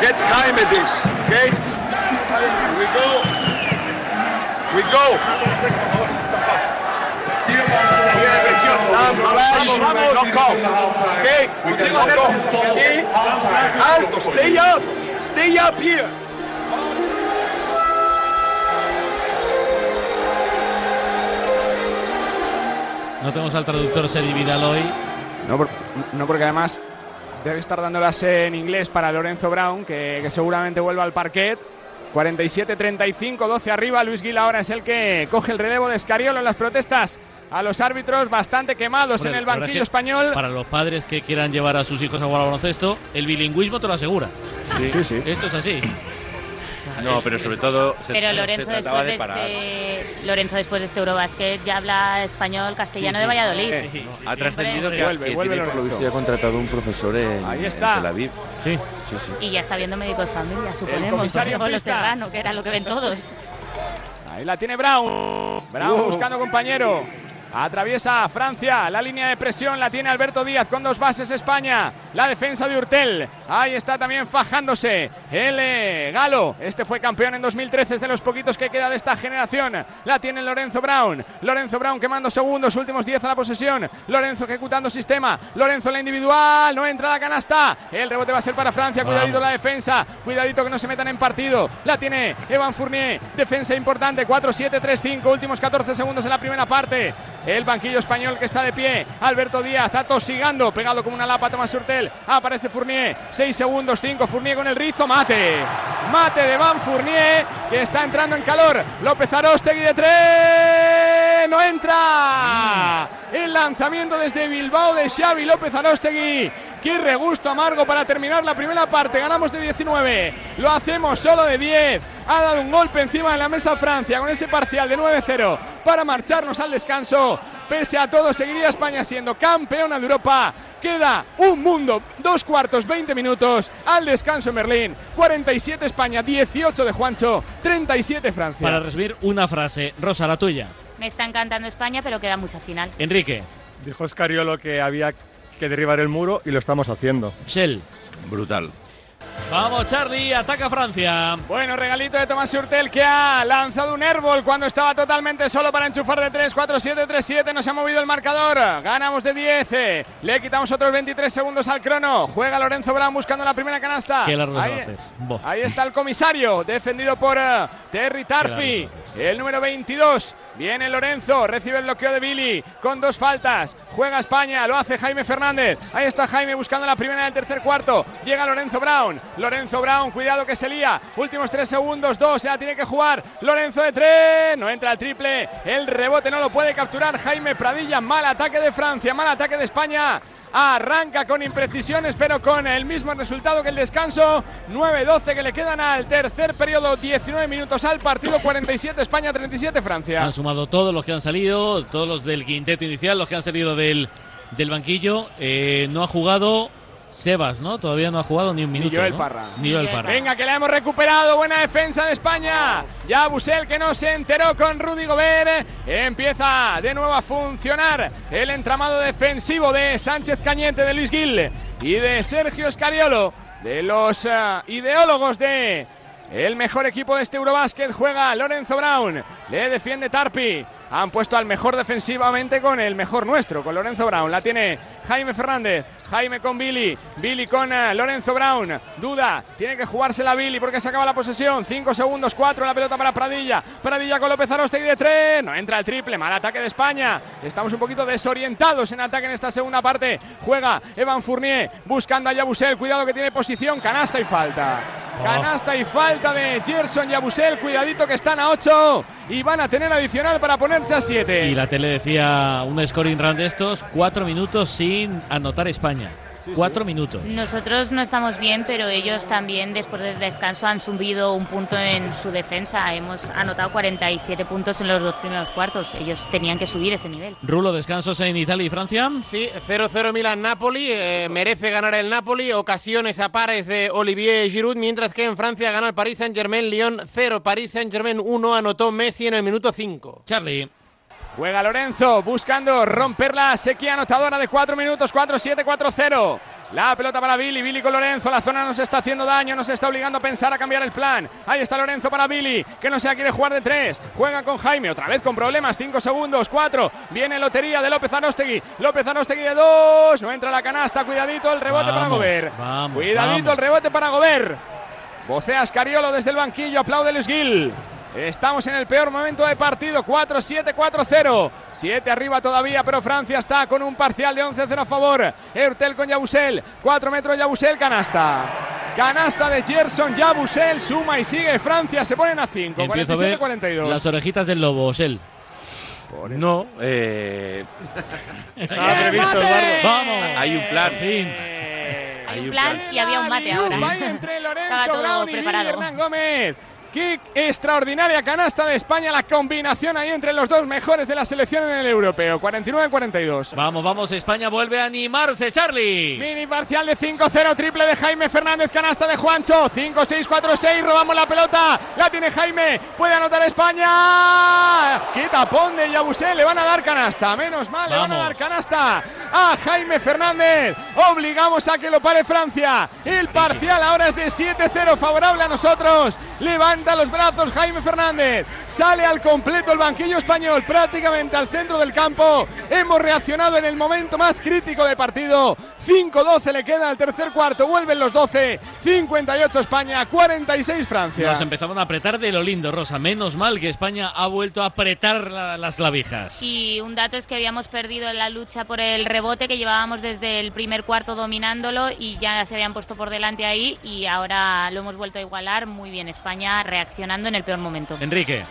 get Jaime this, okay? We go. We go. Down, flash, knock off. Okay? Knock off. Okay? Alto, stay up. Stay up here. No tenemos al traductor Sedi Vidal hoy. No, por- no porque además debe estar dándolas en inglés para Lorenzo Brown, que, que seguramente vuelva al parquet. 47-35, 12 arriba. Luis Gil ahora es el que coge el relevo de Escariolo en las protestas a los árbitros bastante quemados Hombre, en el banquillo español. Para los padres que quieran llevar a sus hijos a jugar al baloncesto, el bilingüismo te lo asegura. Sí, sí. Esto es así. No, pero sobre todo se, Pero Lorenzo se trataba después de este, Lorenzo después de este Eurobasket ya habla español, castellano de Valladolid. Eh, Ha trascendido que, Vuelve, que vuelve tiene por lo visto ya contratado un profesor en, Ahí en está. Tel Aviv. Sí. Sí, sí. Y ya está viendo médico de familia, suponemos. comisario con los pista. serrano, que era lo que ven todos. Ahí la tiene Brown. Brown buscando compañero. Atraviesa Francia, la línea de presión la tiene Alberto Díaz con dos bases España. La defensa de Urtel. Ahí está también fajándose el Galo. Este fue campeón en 2013, es de los poquitos que queda de esta generación. La tiene Lorenzo Brown. Lorenzo Brown quemando segundos, últimos 10 a la posesión. Lorenzo ejecutando sistema. Lorenzo en la individual, no entra la canasta. El rebote va a ser para Francia. Cuidadito la defensa. Cuidadito que no se metan en partido. La tiene Evan Fournier. Defensa importante. 4-7-3-5. Últimos 14 segundos en la primera parte. El banquillo español que está de pie. Alberto Díaz atosigando. Pegado como una lapa Tomás Hurtel. Aparece Fournier. 6 segundos. 5. Fournier con el rizo. Mate. Mate de Van Fournier. Que está entrando en calor. López Arostegui de 3. No entra. El lanzamiento desde Bilbao de Xavi López Arostegui. Qué regusto amargo para terminar la primera parte. Ganamos de 19. Lo hacemos solo de 10. Ha dado un golpe encima de la mesa Francia con ese parcial de 9-0 para marcharnos al descanso. Pese a todo, seguiría España siendo campeona de Europa. Queda un mundo, dos cuartos, 20 minutos al descanso en Berlín. 47 España, 18 de Juancho, 37 Francia. Para resumir, una frase. Rosa, la tuya. Me está encantando España, pero queda mucha final. Enrique. Dijo Scariolo que había que derribar el muro y lo estamos haciendo. Shell. Brutal. Vamos, Charlie. Ataca Francia. Bueno, regalito de Tomás Hurtel que ha lanzado un airball cuando estaba totalmente solo para enchufar de 3, 4, 7, 3, 7. Nos ha movido el marcador. Ganamos de 10. eh. Le quitamos otros 23 segundos al crono. Juega Lorenzo Brown buscando la primera canasta. Qué largo ahí, ahí está el comisario, defendido por eh, Terry Tarpi. El número 22. Viene Lorenzo, recibe el bloqueo de Billy con dos faltas. Juega España, lo hace Jaime Fernández. Ahí está Jaime buscando la primera del tercer cuarto. Llega Lorenzo Brown. Lorenzo Brown, cuidado que se lía. Últimos tres segundos, dos, ya tiene que jugar. Lorenzo de tres, no entra el triple. El rebote no lo puede capturar Jaime Pradilla. Mal ataque de Francia, mal ataque de España. Arranca con imprecisiones, pero con el mismo resultado que el descanso. 9-12 que le quedan al tercer periodo. 19 minutos al partido. 47 España, 37 Francia. Sumado todos los que han salido, todos los del quinteto inicial, los que han salido del, del banquillo. Eh, no ha jugado Sebas, ¿no? Todavía no ha jugado ni un minuto. Joel ¿no? Parra. Ni Joel Ni Joel Parra. Venga, que la hemos recuperado. Buena defensa de España. Ya Busel que no se enteró con Rudy Gobert. Empieza de nuevo a funcionar el entramado defensivo de Sánchez Cañete, de Luis Gil y de Sergio Scariolo, de los eh, ideólogos de el mejor equipo de este Eurobásquet. Juega Lorenzo Brown. Le defiende Tarpi. Han puesto al mejor defensivamente con el mejor nuestro, con Lorenzo Brown. La tiene Jaime Fernández. Jaime con Billy. Billy con eh, Lorenzo Brown. Duda. Tiene que jugársela Billy porque se acaba la posesión. 5 segundos, 4. La pelota para Pradilla. Pradilla con López Arostegui de 3. No entra el triple. Mal ataque de España. Estamos un poquito desorientados en ataque en esta segunda parte. Juega Evan Fournier buscando a Yabusel. Cuidado que tiene posición. Canasta y falta. Canasta y falta de Gerson Yabusel. Cuidadito que están a 8 y van a tener adicional para ponerse a 7. Y la tele decía un scoring run de estos, cuatro minutos sin anotar España. Cuatro minutos. Nosotros no estamos bien, pero ellos también después del descanso han subido un punto en su defensa. Hemos anotado 47 puntos en los dos primeros cuartos. Ellos tenían que subir ese nivel. Rulo, descansos en Italia y Francia. Sí, 0-0 Milan-Napoli. eh, merece ganar el Napoli. Ocasiones a pares de Olivier Giroud. Mientras que en Francia gana el Paris Saint-Germain. Lyon 0. Paris Saint-Germain 1. Anotó Messi en el minuto 5. Charlie. Juega Lorenzo buscando romper la sequía anotadora de 4 minutos, 4-7, 4-0. La pelota para Billy, Billy con Lorenzo, la zona nos está haciendo daño, nos está obligando a pensar a cambiar el plan. Ahí está Lorenzo para Billy, que no se la quiere jugar de 3. Juega con Jaime, otra vez con problemas, 5 segundos, 4. Viene lotería de López Arostegui, López Arostegui de 2. No entra la canasta, cuidadito el rebote para vamos, cuidadito vamos. el rebote para Gobert. Vocea Scariolo desde el banquillo, aplaude Luis Gil. Estamos en el peor momento de partido, 4-7, 4-0. 7 arriba todavía, pero Francia está con un parcial de 11-0 a favor. Eurtel con Yabusel, 4 metros Yabusel, canasta. Canasta de Gerson Yabusel, suma y sigue Francia, se ponen a 5, Empiezo a ver 47-42. las orejitas del lobo, Osel. No, eh, Estaba previsto. Vamos. hay un plan. Fin. Hay un plan y había un mate ahora. Estaba todo preparado. Hernán Gómez. Qué extraordinaria canasta de España, la combinación ahí entre los dos mejores de la selección en el europeo. 49-42. Vamos, vamos, España vuelve a animarse, Charlie. Mini parcial de 5-0, triple de Jaime Fernández, canasta de Juancho. 5-6-4-6, robamos la pelota. La tiene Jaime, puede anotar España. Qué tapón de Yabusé, le van a dar canasta. Menos mal, le van a dar canasta a Jaime Fernández. Obligamos a que lo pare Francia. El parcial ahora es de 7-0, favorable a nosotros. Levanta los brazos Jaime Fernández. Sale al completo el banquillo español, prácticamente al centro del campo. Hemos reaccionado en el momento más crítico de partido. 5-12 le queda al tercer cuarto. Vuelven los 12. 58 España, 46 Francia. Nos empezaban a apretar de lo lindo, Rosa. Menos mal que España ha vuelto a apretar la- las clavijas. Y un dato es que habíamos perdido en la lucha por el rebote que llevábamos desde el primer cuarto dominándolo y ya se habían puesto por delante ahí y ahora lo hemos vuelto a igualar. Muy bien, España reaccionando en el peor momento. Enrique.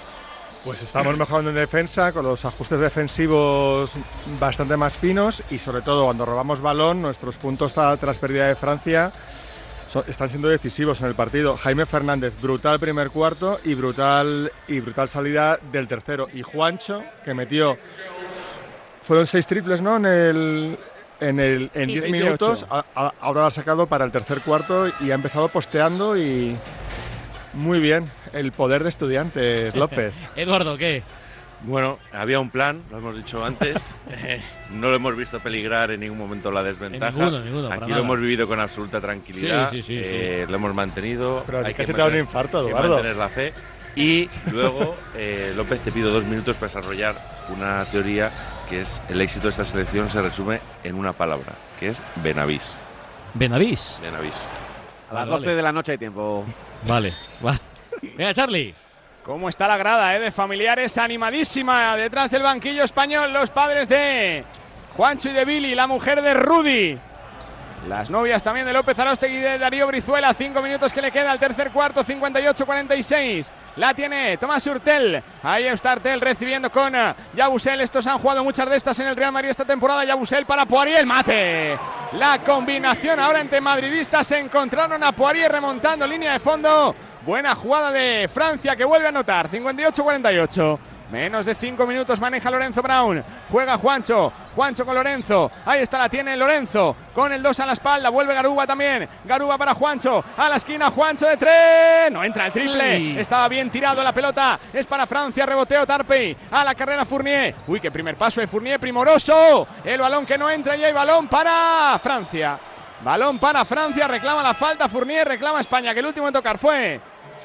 Pues estamos mejorando en defensa con los ajustes defensivos bastante más finos y sobre todo cuando robamos balón, nuestros puntos tra- tras pérdida de Francia so- están siendo decisivos en el partido. Jaime Fernández, brutal primer cuarto y brutal, y brutal salida del tercero. Y Juancho, que metió, fueron seis triples, ¿no? En el... En, el, en Sí. 10 Seis de minutos, a- a- ahora lo ha sacado para el tercer cuarto y ha empezado posteando y muy bien, el poder de estudiantes, López. Eduardo, ¿qué? Bueno, había un plan, lo hemos dicho antes. no lo hemos visto peligrar en ningún momento la desventaja. En ninguno, ninguno, Aquí nada. lo hemos vivido con absoluta tranquilidad. Sí, sí, sí, eh, Lo hemos mantenido. Pero es Hay que se te da un infarto, hay que Eduardo. mantener la fe. Y luego, eh, López, te pido dos minutos para desarrollar una teoría que es el éxito de esta selección se resume en una palabra, que es Benavís. Benavís. Benavís. A las Vale, 12 de la noche hay tiempo. Vale. va. Venga, Charlie. ¿Cómo está la grada eh, de familiares? Animadísima detrás del banquillo español. Los padres de Juancho y de Billy, la mujer de Rudy. Las novias también de López Arostegui y de Darío Brizuela. Cinco minutos que le queda al tercer cuarto, 58-46. La tiene Tomás Hurtel. Ahí está Hurtel recibiendo con eh, Yabusel. Estos han jugado muchas de estas en el Real Madrid esta temporada. Yabusel para Poirier. El mate. La combinación ahora entre madridistas. Se encontraron a Poirier remontando línea de fondo. Buena jugada de Francia que vuelve a anotar. 58-48. Menos de cinco minutos maneja Lorenzo Brown. Juega Juancho. Juancho con Lorenzo. Ahí está, la tiene Lorenzo. Con el 2 a la espalda. Vuelve Garuba también. Garuba para Juancho. A la esquina, Juancho de tres. No entra el triple. Uy. Estaba bien tirado la pelota. Es para Francia. Reboteo Tarpey. A la carrera Fournier. Uy, qué primer paso de Fournier. Primoroso. El balón que no entra y hay balón para Francia. Balón para Francia. Reclama la falta. Fournier reclama España. Que el último en tocar fue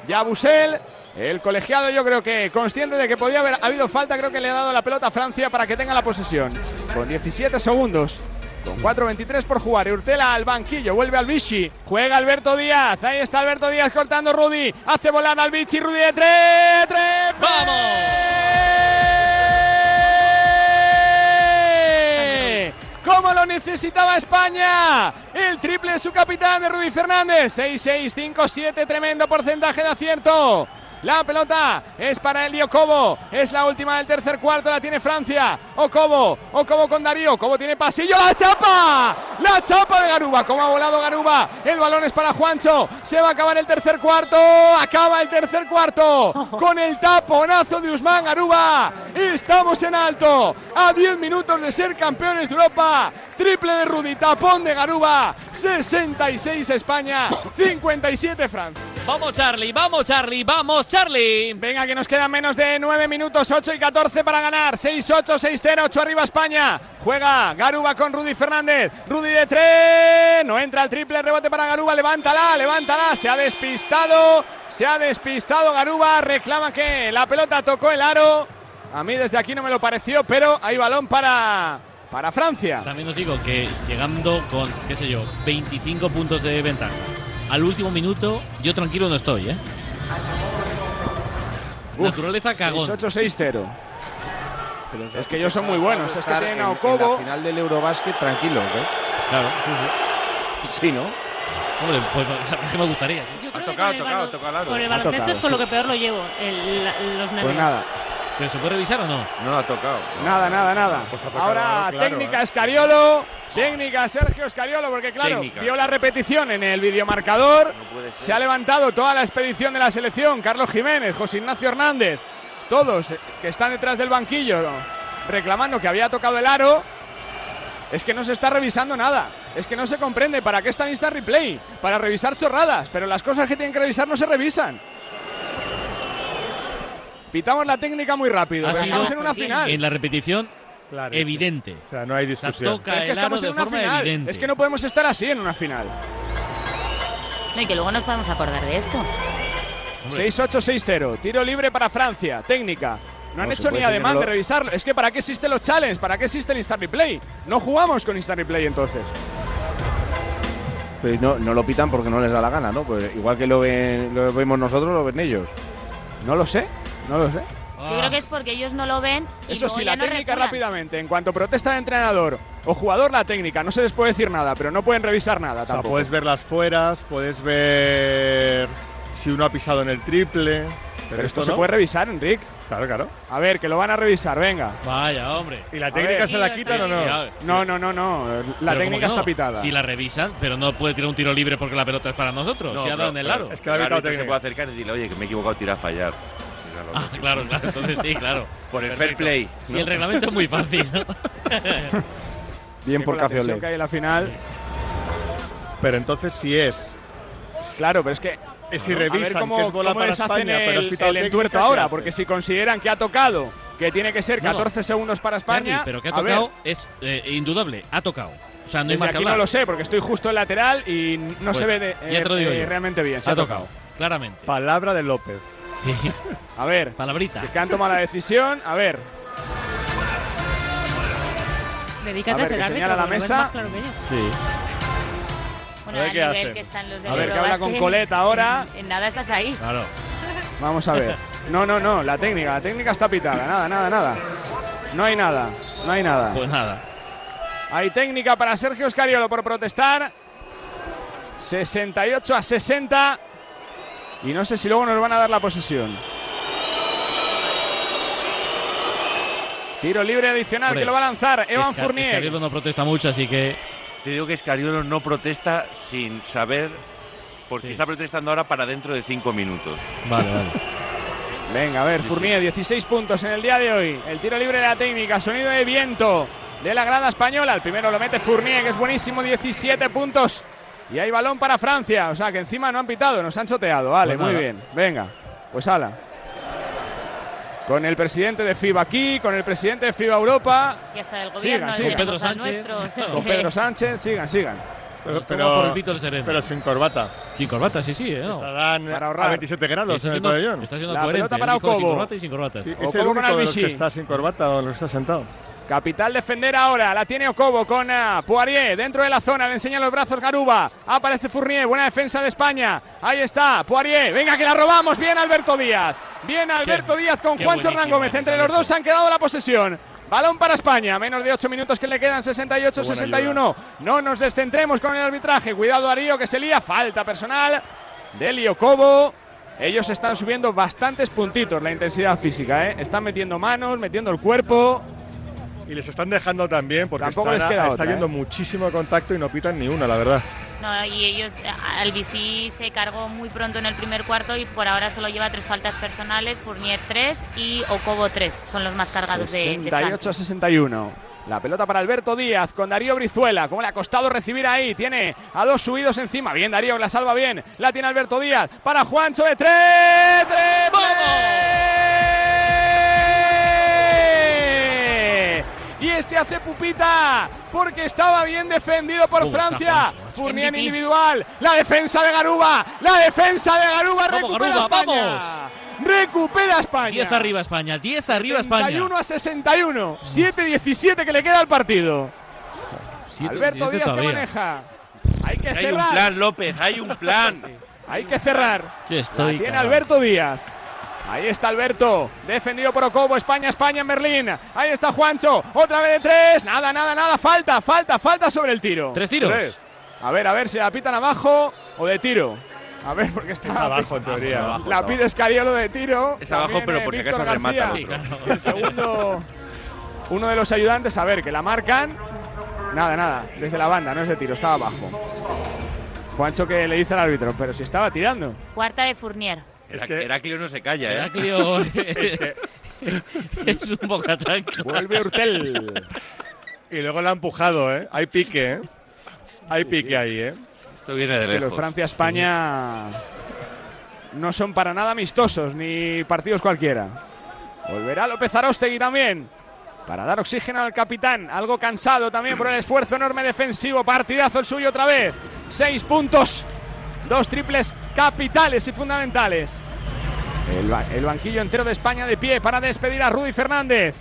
Yabusel. El colegiado yo creo que consciente de que podía haber habido falta, creo que le ha dado la pelota a Francia para que tenga la posesión. Con 17 segundos. Con 4.23 por jugar. Urtela al banquillo. Vuelve al Vichy. Juega Alberto Díaz. Ahí está Alberto Díaz cortando Rudy. Hace volar al Vichy. Rudy de tres. ¡Tres! ¡Vamos! ¡Cómo lo necesitaba España! El triple de su capitán de Rudy Fernández. 6-6, 5-7. Tremendo porcentaje de acierto. La pelota es para el Ocobo. Es la última del tercer cuarto. La tiene Francia. Ocobo. Ocobo con Darío. Ocobo tiene pasillo. ¡La chapa! ¡La chapa de Garuba! ¿Cómo ha volado Garuba? El balón es para Juancho. Se va a acabar el tercer cuarto. Acaba el tercer cuarto. Con el taponazo de Usman Garuba. Estamos en alto. A 10 minutos de ser campeones de Europa. Triple de Rudy. Tapón de Garuba. 66 España. 57 Francia. Vamos, Charlie, vamos, Charlie, vamos, Charlie. Venga, que nos quedan menos de 9 minutos, 8 y 14 para ganar. 6-8, 6-0, 8 arriba España. Juega Garuba con Rudy Fernández. Rudy de 3. No entra el triple, rebote para Garuba. Levántala, levántala. Se ha despistado. Se ha despistado Garuba. Reclama que la pelota tocó el aro. A mí desde aquí no me lo pareció, pero hay balón para, para Francia. También os digo que llegando con, qué sé yo, 25 puntos de ventaja. Al último minuto, yo tranquilo no estoy, ¿eh? Naturaleza cagón. 6-8, 6-0. Es que ellos son muy buenos. Es que Estar tienen en- a en Ocobo. la final del Eurobásquet tranquilo, ¿eh? Claro. Sí, ¿no? Hombre, pues es que me gustaría. Yo Ha tocado, el aro. El baloncesto es con sí. lo que peor lo llevo, el- la- los nervios. Pues nada, ¿Pero se puede revisar o no? No ha tocado. nada, nada, nada. Pues tocado, Ahora claro, técnica ¿eh? Escariolo. Técnica Sergio Escariolo, porque claro, Técnica. vio la repetición en el videomarcador. No puede ser. Se ha levantado toda la expedición de la selección. Carlos Jiménez, José Ignacio Hernández. Todos eh, que están detrás del banquillo ¿no? reclamando que había tocado el aro. Es que no se está revisando nada. Es que no se comprende para qué está en Instant Replay. Para revisar chorradas. Pero las cosas que tienen que revisar no se revisan. Pitamos la técnica muy rápido. Ha pero sido estamos en una final. En la repetición, Claro, evidente. O sea, no hay O sea, discusión. toca es que estamos en una final. evidente. Es que no podemos estar así en una final. No, y que luego nos podemos acordar de esto. 6-8-6-0. Tiro libre para Francia. Técnica. No han No, hecho ni ademán no de lo- revisarlo. Es que ¿para qué existen los challenges? ¿Para qué existe el Instant Replay? No jugamos con Instant Replay entonces. Pero no, no lo pitan porque no les da la gana, ¿no? Pues igual que lo, ven- lo vemos nosotros, lo ven ellos. No lo sé. No lo sé. Yo creo que es porque ellos no lo ven. Y Eso sí, la no técnica reculan. rápidamente. En cuanto protesta el entrenador o jugador, la técnica. No se les puede decir nada, pero no pueden revisar nada O sea, tampoco. puedes ver las fueras, puedes ver si uno ha pisado en el triple. pero esto se no. puede revisar, Enric. Claro, claro. A ver, que lo van a revisar, venga. Vaya, hombre. ¿Y la técnica ver. se la quitan o no? No, no, no, no. La Pero ¿cómo técnica no? está pitada. Si la revisan, pero no puede tirar un tiro libre porque la pelota es para nosotros. No, si ha dado en pero- el aro. pero Es que la evitado árbitro se técnica. puede acercar y decirle, oye, que me he equivocado, tira a fallar. Lo Ah, claro, claro. Entonces sí, claro. Por el fair play. Si el reglamento es muy fácil, ¿no? Bien Que por Café que hay en la final. Pero entonces si es. Claro, pero es que es si a ver revisan cómo, que es bola cómo para deshacen España, pero el, el entuerto ¿qué ahora, porque si consideran que ha tocado, que tiene que ser No, no. 14 segundos para España, Charlie, pero que ha tocado es eh, indudable. Ha tocado. O sea, no hay desde más que aquí no lo sé, porque estoy justo en lateral y no Pues, se ve de- eh, yo. realmente bien. Se ha tocado. Claramente. Palabra de López. Sí. A ver, Palabrita. que han tomado la decisión, a ver, Dedícate A a, ver, ser que señala la mesa. claro. Sí. Bueno, A ver qué nivel hacen. que están los de A ver, que habla con Colette ahora. En, en nada estás ahí. Claro. vamos a ver. No, no, no, la técnica, la técnica está pitada, nada, nada, nada. No hay nada, no hay nada. Pues nada. Hay técnica para Sergio Escariolo por protestar. 68 a 60. Y no sé si luego nos van a dar la posesión. Tiro libre adicional Hombre, que lo va a lanzar Evan Esca- Fournier. Escariolo no protesta mucho, así que. Te digo que Escariolo no protesta sin saber, porque Sí. está protestando ahora para dentro de cinco minutos. Vale, vale. Venga, a ver, Fournier, 16 puntos en el día de hoy. El tiro libre de la técnica, sonido de viento de la grada española. El primero lo mete Fournier, que es buenísimo, 17 puntos. Y hay balón para Francia. O sea que encima no han pitado, nos han choteado. Vale, Pues muy nada. bien. Venga, pues ala. Con el presidente de FIBA aquí, con el presidente de FIBA Europa, Y hasta el Sigan, gobierno sigan. le Pedro Sánchez. sea con Pedro Sánchez, sigan, sigan. Pero, Como por el Sereno. pero sin corbata. Sin corbata, sí, sí. ¿eh? No. Estarán Para a ahorrar. 27 grados Está en el siendo, pabellón. está siendo La coherente. pelota para Él dijo sin corbata y sin corbata. Sí, es el único de los que está sin corbata o los que está sentado. Capital defender ahora, la tiene Ocobo con ah, Poirier dentro de la zona, le enseña los brazos Garuba, aparece Fournier, buena defensa de España, ahí está, Poirier, venga que la robamos, bien Alberto Díaz, bien Alberto Díaz con Juancho Hernán Gómez, entre los dos se han quedado la posesión. Balón para España, menos de 8 minutos que le quedan, 68-61. No nos descentremos con el arbitraje. Cuidado, Darío, que se lía. Falta personal de Liocobo. Ellos están subiendo bastantes puntitos la intensidad física, ¿eh? Están metiendo manos, metiendo el cuerpo. Y les están dejando también porque Tampoco están- les queda está otra, habiendo ¿eh? muchísimo contacto y no pitan ni una, la verdad. No, y ellos, Albici se cargó muy pronto en el primer cuarto y por ahora solo lleva tres faltas personales, Fournier 3 y Okobo 3, son los más cargados de, de Francia. 68-61. La pelota para Alberto Díaz con Darío Brizuela. ¿Cómo le ha costado recibir ahí? Tiene a dos subidos encima. Bien, Darío, la salva bien. La tiene Alberto Díaz. Para Juancho de tres. ¡Triple! Y este hace pupita porque estaba bien defendido por Uh, Francia. MVP. individual. La defensa de Garuba. La defensa de Garuba. Vamos, Recupera Garuba, España. Recupera España. 10 arriba España, 10 arriba España. 31 a 61. 7-17 que le queda al partido. Siete- Alberto Díaz que todavía. maneja. Hay que Hay un cerrar. plan, López, hay un plan. Hay que cerrar. La estoy tiene. Alberto Díaz. Ahí está Alberto, defendido por Ocobo, España, España en Berlín. Ahí está Juancho, otra vez de tres. Nada, nada, nada, falta, falta, falta sobre el tiro. Tres tiros. Tres. A ver, a ver si la pitan abajo o de tiro. A ver, porque está Es abajo, en teoría. abajo. La pide Escariolo de tiro. Es abajo, pero eh, por si acaso remata Sí, claro. El segundo, uno de los ayudantes, a ver, que la marcan. Nada, nada, desde la banda, no es de tiro, estaba abajo. Juancho que le dice al árbitro, pero si estaba tirando. Cuarta de Fournier. Herac- que- Heraclio no se calla, ¿eh? Heraclio es, es un boca chancla. Vuelve Urtel. Y luego le ha empujado, ¿eh? Hay pique, ¿eh? Hay pique ahí, ¿eh? Esto viene de Es que los lejos. Francia-España no son para nada amistosos ni partidos cualquiera. Volverá López Arostegui también. Para dar oxígeno al capitán, algo cansado también por el esfuerzo enorme defensivo. Partidazo el suyo otra vez. Seis puntos, dos triples capitales y fundamentales. El, ba- el banquillo entero de España de pie para despedir a Rudy Fernández.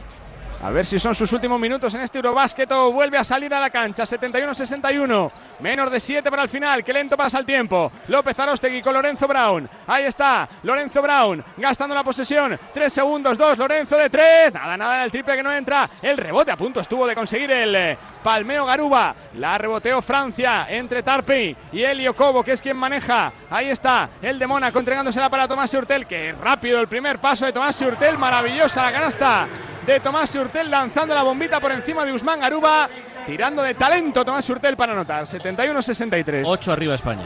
A ver si son sus últimos minutos en este Eurobásquet o vuelve a salir a la cancha. 71-61. Menos de 7 para el final. Qué lento pasa el tiempo. López Arostegui con Lorenzo Brown. Ahí está. Lorenzo Brown gastando la posesión. 3 segundos, 2. Lorenzo de 3. Nada, nada el triple que no entra. El rebote a punto estuvo de conseguir el eh, Palmeo Garuba. La reboteó Francia entre Tarpi y Elio Cobo, que es quien maneja. Ahí está. El de Mónaco entregándosela para Tomás Hurtel. Que rápido el primer paso de Tomás Hurtel. Maravillosa la canasta de Tomás Hurtel lanzando la bombita por encima de Usman Garuba. Tirando de talento Tomás Hurtel para anotar. 71-63. 8 arriba España.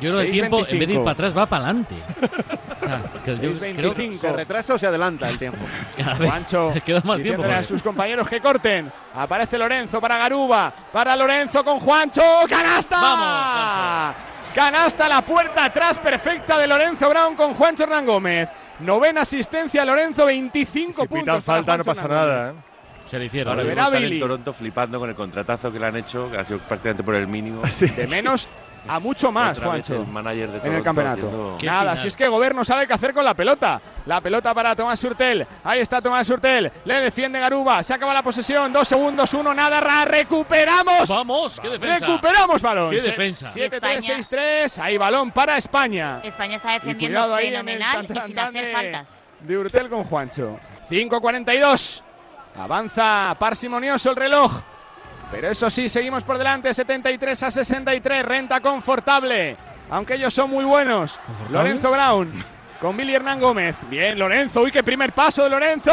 Yo creo que el 6-25. tiempo, en vez de ir para atrás, va para adelante. O sea, que yo creo- 6-25. ¿Se retrasa o se adelanta el tiempo? Juancho queda más tiempo. a sus compañeros que corten. Aparece Lorenzo para Garuba. Para Lorenzo con Juancho. ¡Canasta! Vamos, Canasta la puerta atrás perfecta de Lorenzo Brown con Juancho Hernán Gómez. Novena asistencia Lorenzo, 25 Si puntos. falta no pasa nada, ¿eh? Se le hicieron. Ahora Billy. en Toronto flipando con el contratazo que le han hecho, que ha sido prácticamente por el mínimo. Gómez. De menos a mucho más, Juancho. el manager de en el campeonato. Nada, final. si es que Gobert no sabe qué hacer con la pelota. La pelota para Tomás Hurtel. Ahí está Tomás Hurtel. Le defiende Garuba. Se acaba la posesión. Dos segundos, uno, nada. Ra, recuperamos. Vamos, qué defensa. Recuperamos balón. Qué defensa. 7-3, España. 6-3. Hay balón para España. España está Y defendiendo cuidado ahí en el fenomenal y sin hacer de- faltas. De Hurtel con Juancho. 5-42. Avanza parsimonioso el reloj. Pero eso sí, seguimos por delante. 73 a 63. Renta confortable. Aunque ellos son muy buenos. Lorenzo Brown. Con Billy Hernán Gómez. Bien, Lorenzo. Uy, qué primer paso de Lorenzo.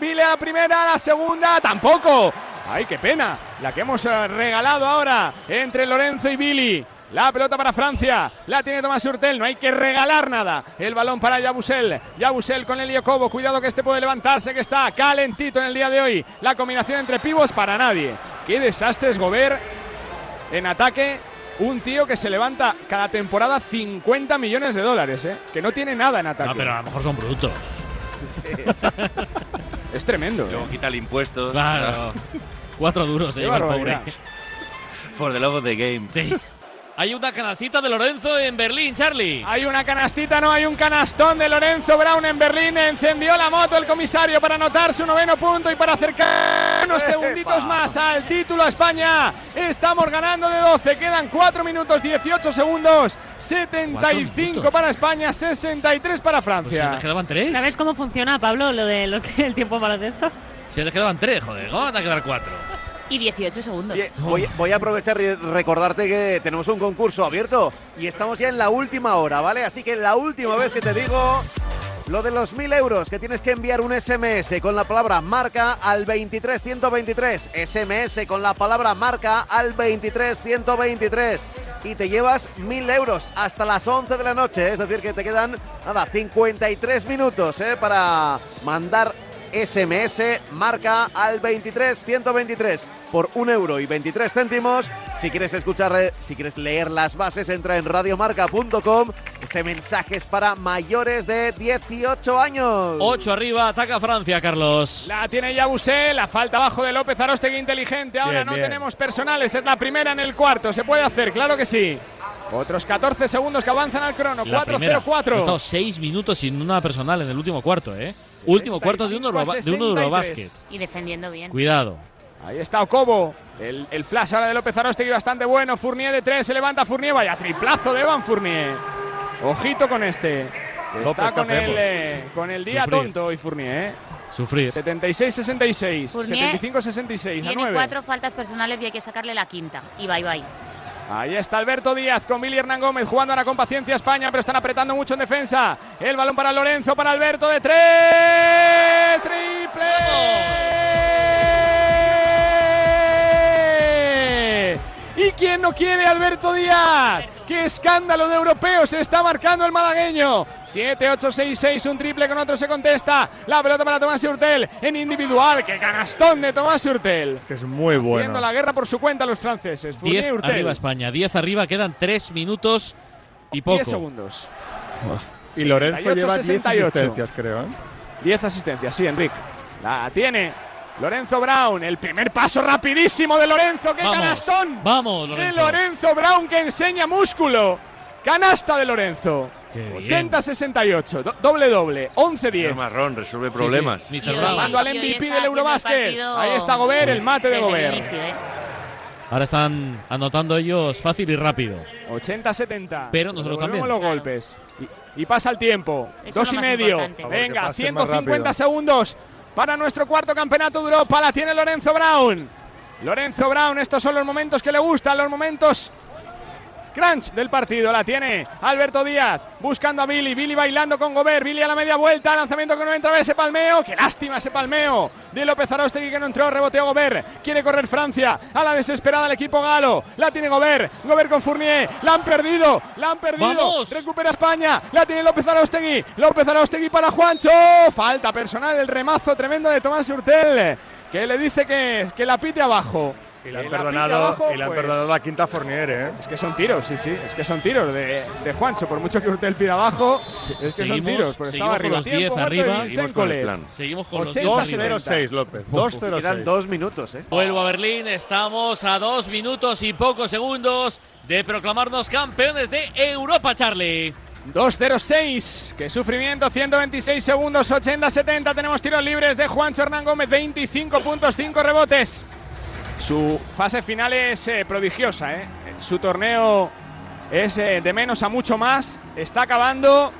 Billy a la primera, a la segunda. Tampoco. Ay, qué pena. La que hemos eh, regalado ahora entre Lorenzo y Billy. La pelota para Francia. La tiene Tomás Hurtel. No hay que regalar nada. El balón para Yabusel. Yabusel con el Cobo. Cuidado que este puede levantarse, que está calentito en el día de hoy. La combinación entre pivos para nadie. Qué desastre es Gobert en ataque. Un tío que se levanta cada temporada 50 millones de dólares, ¿eh? que no tiene nada en ataque. No, pero a lo mejor son brutos. es tremendo. Luego ¿eh? quita el impuesto. Claro. Cuatro duros Qué lleva el pobre. For the love of the game. Sí. Hay una canastita de Lorenzo en Berlín, Charlie. Hay una canastita, no hay un canastón de Lorenzo Brown en Berlín. Encendió la moto el comisario para anotar su noveno punto y para acercar unos segunditos más al título a España. Estamos ganando de 12. Quedan 4 minutos 18 segundos. 75 para España, 63 para Pues Francia. antes quedaban tres. ¿Sabes cómo funciona, Pablo, lo de los, el tiempo en baloncesto? Si antes quedaban tres, joder. ¿Cómo van a quedar cuatro? Y 18 segundos. Voy, a aprovechar y recordarte que tenemos un concurso abierto y estamos ya en la última hora, ¿vale? Así que la última vez que te digo lo de los 1000 euros, que tienes que enviar un SMS con la palabra marca al 23123. SMS con la palabra marca al 23123. Y te llevas 1000 euros hasta las 11 de la noche. Es decir, que te quedan, nada, 53 minutos ¿eh? para mandar SMS marca al 23123 por un euro y 23 céntimos. Si quieres escuchar, eh, si quieres leer las bases, entra en radiomarca.com. Este mensaje es para mayores de 18 años. Ocho arriba, ataca Francia, Carlos. La tiene Yabusel, la falta abajo de López Arostegui inteligente. Ahora Bien, no bien. tenemos personales, es la primera en el cuarto. Se puede hacer, claro que sí. Otros 14 segundos que avanzan al crono. La primera. Ha 4-0-4. estado seis minutos sin una personal en el último cuarto, ¿eh? Último cuarto de un, 75 a Euroba- de un Eurobasket. 63. Y defendiendo bien. Cuidado. Ahí está Ocobo. El, el flash ahora de López Arostegui bastante bueno. Fournier de 3, se levanta Fournier. Vaya triplazo de Evan Fournier. Ojito con este. López, Está ¿qué con el, eh, con el día Sufrir. tonto hoy Fournier. ¿eh? Sufrir. 76-66. Fournier 75-66 a Tiene 9. cuatro faltas personales y hay que sacarle la quinta. Y bye bye. Ahí está Alberto Díaz con Billy Hernán Gómez jugando ahora con paciencia España, pero están apretando mucho en defensa. El balón para Lorenzo, para Alberto de tres. Triple. ¿Y quién no quiere Alberto Díaz? ¡Qué escándalo de europeos se está marcando el malagueño! 7-8-6-6, un triple con otro se contesta. La pelota para Tomás Hurtel en individual. ¡Qué canastón de Tomás Hurtel! Que es muy Haciendo bueno. la guerra por su cuenta los franceses. Fournier 10 Hurtel. arriba España, 10 arriba, quedan 3 minutos y poco. 10 segundos. Y Lorenzo 78, lleva 10 68. asistencias, creo. ¿eh? 10 asistencias, sí, Enric. La tiene Lorenzo Brown. El primer paso rapidísimo de Lorenzo. ¡Qué Vamos, canastón! Vamos, De Lorenzo. Lorenzo Brown que enseña músculo. Canasta de Lorenzo. Qué bien. 80-68. do- doble doble. 11-10. El marrón resuelve problemas. sí. Mando al MVP del partido Ahí está Gobert, el mate de Gobert. inicio, ¿eh? Ahora están anotando ellos fácil y rápido. 80-70. Pero nosotros también. los golpes. Y, y pasa el tiempo. Eso Dos y medio. importante. Que Venga, pase más 150 rápido. segundos para nuestro cuarto campeonato de Europa. La tiene Lorenzo Brown. Lorenzo Brown, estos son los momentos que le gustan, los momentos crunch del partido. La tiene Alberto Díaz buscando a Billy. Billy bailando con Gobert. Billy a la media vuelta. Lanzamiento que no entra. Ese palmeo. Qué lástima ese palmeo de López Arostegui que no entró. Reboteó Gobert. Quiere correr Francia. A la desesperada el equipo galo. La tiene Gobert. Gobert con Fournier. La han perdido. La han perdido. ¡Vamos! Recupera España. La tiene López Arostegui. López Arostegui para Juancho. Falta personal. El remazo tremendo de Tomás Hurtel. Que le dice que, que la pite abajo. Y le han perdonado, abajo, y le han pues, perdonado la quinta Fournier, ¿eh? es que son tiros, sí, sí, es que son tiros de, de Juancho. Por mucho que Hurtel pida abajo, es que son seguimos- tiros. Porque seguimos estaba con arriba. los 10 Tiempo muerto arriba. y Seguimos con el plan. Seguimos con los 80, 10 70. arriba. 2-0-6, López. Quedan 2-0-6. dos minutos, ¿eh? Vuelvo a Berlín, estamos a dos minutos y pocos segundos de proclamarnos campeones de Europa, Charlie. 2-0-6. Qué sufrimiento. 126 segundos, 80-70. Tenemos tiros libres de Juancho Hernán Gómez. 25 puntos, 5 rebotes. Su fase final es eh, prodigiosa. ¿eh? Su torneo es eh, de menos a mucho más. Está acabando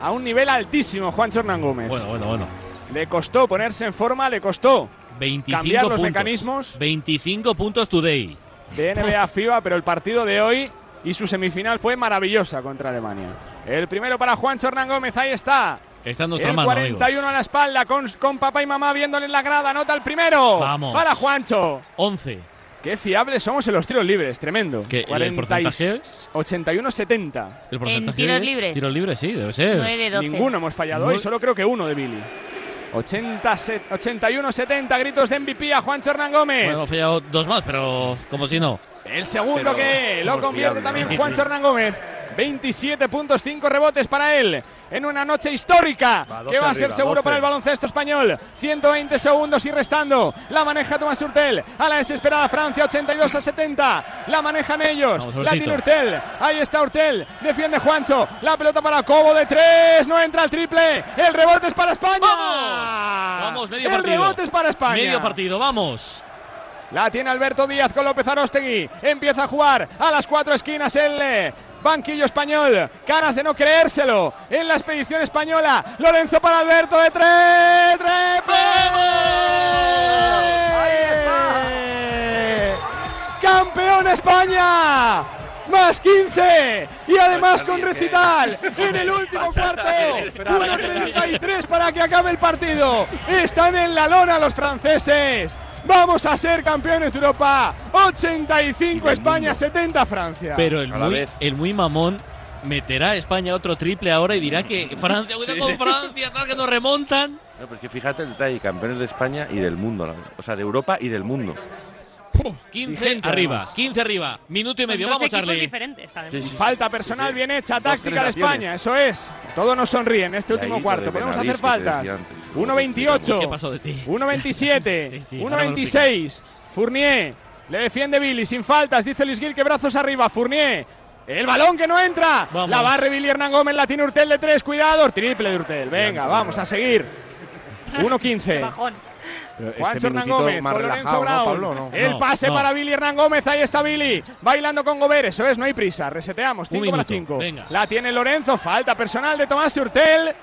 a un nivel altísimo Juancho Hernán Gómez. Bueno, bueno, bueno. Le costó ponerse en forma, le costó 25 cambiar los puntos. mecanismos 25 puntos today. de NBA FIBA, pero el partido de hoy y su semifinal fue maravillosa contra Alemania. El primero para Juancho Hernán Gómez, ahí está. Está en nuestra el mano, 41 amigos. a la espalda con, con papá y mamá viéndole en la grada. Anota el primero. Vamos. Para Juancho. 11. Qué fiables somos en los tiros libres, tremendo. ¿Qué, y el porcentaje? 81-70. ¿El porcentaje En tiros es? libres. Tiros libres, sí, debe ser. 9 de 12. Ninguno hemos fallado hoy, solo creo que uno de Billy. 80, se- 81-70, gritos de MVP a Juan Hernán Gómez. Bueno, hemos fallado dos más, pero como si no. El segundo Pero que lo convierte también ¿no? Juan Hernán Gómez. 27 puntos, 5 rebotes para él. En una noche histórica Va, 12 que va a ser arriba, seguro 12. para el baloncesto español. 120 segundos y restando. La maneja Tomás Hurtel. A la desesperada Francia, 82 a 70. La manejan ellos. Vamos, la tiene Hurtel. Ahí está Hurtel. Defiende Juancho. La pelota para Cobo de 3. No entra el triple. El rebote es para España. ¡Vamos! Vamos, medio el partido. rebote es para España. Medio partido, vamos. La tiene Alberto Díaz con López Arostegui. Empieza a jugar a las cuatro esquinas el banquillo español. Caras de no creérselo en la expedición española. Lorenzo para Alberto de tres. ¡Triple! ¡Campeón España! Más 15 y además con recital en el último cuarto. 1.33 para que acabe el partido. Están en la lona los franceses. Vamos a ser campeones de Europa. 85 España, 70 Francia. Pero el A la muy, vez. el muy mamón meterá a España otro triple ahora y dirá que Francia, cuidado Sí, con sí. Francia, tal que nos remontan. No, pero es que fíjate el detalle, campeones de España y del mundo, o sea, de Europa y del mundo. 15 gente, arriba, además. 15 arriba. Minuto y medio, vamos, Charlie. Sí, sí, Falta personal bien hecha, táctica de. España, eso es. Todo nos sonríe en este último cuarto. Podemos hacer faltas. Decía antes. 1.28. ¿Qué pasó de ti? 1.27, Sí, sí, ahora me lo 1.26. Fournier le defiende Billy sin faltas. Dice Luis Gil que brazos arriba. Fournier. El balón que no entra. Vamos. La barre Billy Hernán Gómez. La tiene Urtel de 3. Cuidado. Triple de Urtel. Venga, vamos a seguir. 1.15. Bajón. Pero Juan este Hernán Gómez con Lorenzo relajado, ¿no, Brown. Pablo? ¿no? El No, pase no. para Billy Hernán Gómez. Ahí está Billy. Bailando con Gobert. Eso es, no hay prisa. Reseteamos. 5 para minuto, 5. venga. La tiene Lorenzo. Falta personal de Tomás Hurtel.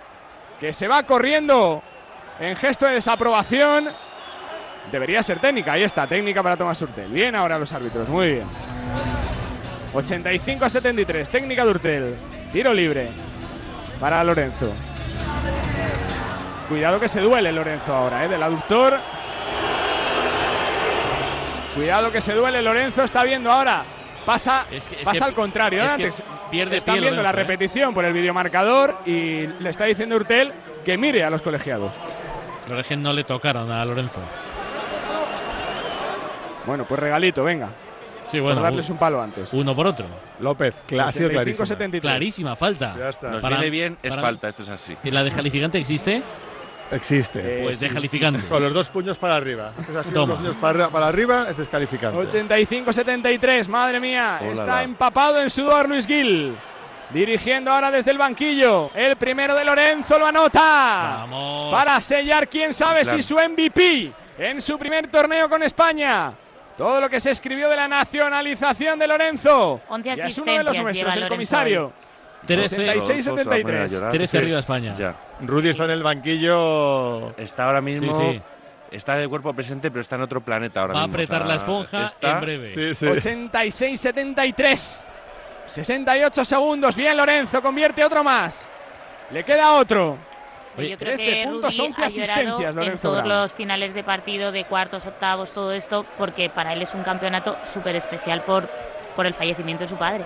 Que se va corriendo en gesto de desaprobación. Debería ser técnica. Ahí está, técnica para Tomás Hurtel. Bien ahora los árbitros. Muy bien. 85 a 73. Técnica de Hurtel. Tiro libre para Lorenzo. Cuidado que se duele Lorenzo ahora, ¿eh? Del aductor. Cuidado que se duele Lorenzo. Está viendo ahora. Pasa, Es que- es pasa que- al contrario. Antes pierde están pie viendo la ¿eh? repetición por el videomarcador y le está diciendo Hurtel que mire a los colegiados. Pero es que no le tocaron a Lorenzo. Bueno, pues regalito, venga. Sí, por bueno. darles un palo antes. Uno por otro. López, cla- ha sido clarísimo. 85-73. Clarísima falta. Ya está. Nos Para- viene bien, es para- falta, esto es así. ¿Y la descalificante existe? Existe. Eh, Pues sí, descalificante. Con los dos puños para arriba. Es así, Toma. los dos puños para, para arriba es descalificante. 85-73, madre mía. Está la. empapado en sudor Luis Gil. Dirigiendo ahora desde el banquillo. El primero de Lorenzo lo anota. Vamos. Para sellar, quién sabe Claro. si su MVP en su primer torneo con España. Todo lo que se escribió de la nacionalización de Lorenzo. 11 Ya es uno de los nuestros, el comisario. 13, 86, Rodolfo se va a poner a 73. llorar. 13 Sí. arriba España. Ya. Rudy está en el banquillo. Está ahora mismo. Sí, sí. Está de cuerpo presente, pero está en otro planeta ahora Va a mismo. apretar o sea, la esponja está- en breve. Sí, sí. 86-73. 68 segundos. Bien, Lorenzo. Convierte otro más. Le queda otro. Oye, yo creo 13 que puntos, Rudy 11 ha asistencias, en todos los finales de partido, de cuartos, octavos, todo esto, porque para él es un campeonato súper especial por, por el fallecimiento de su padre.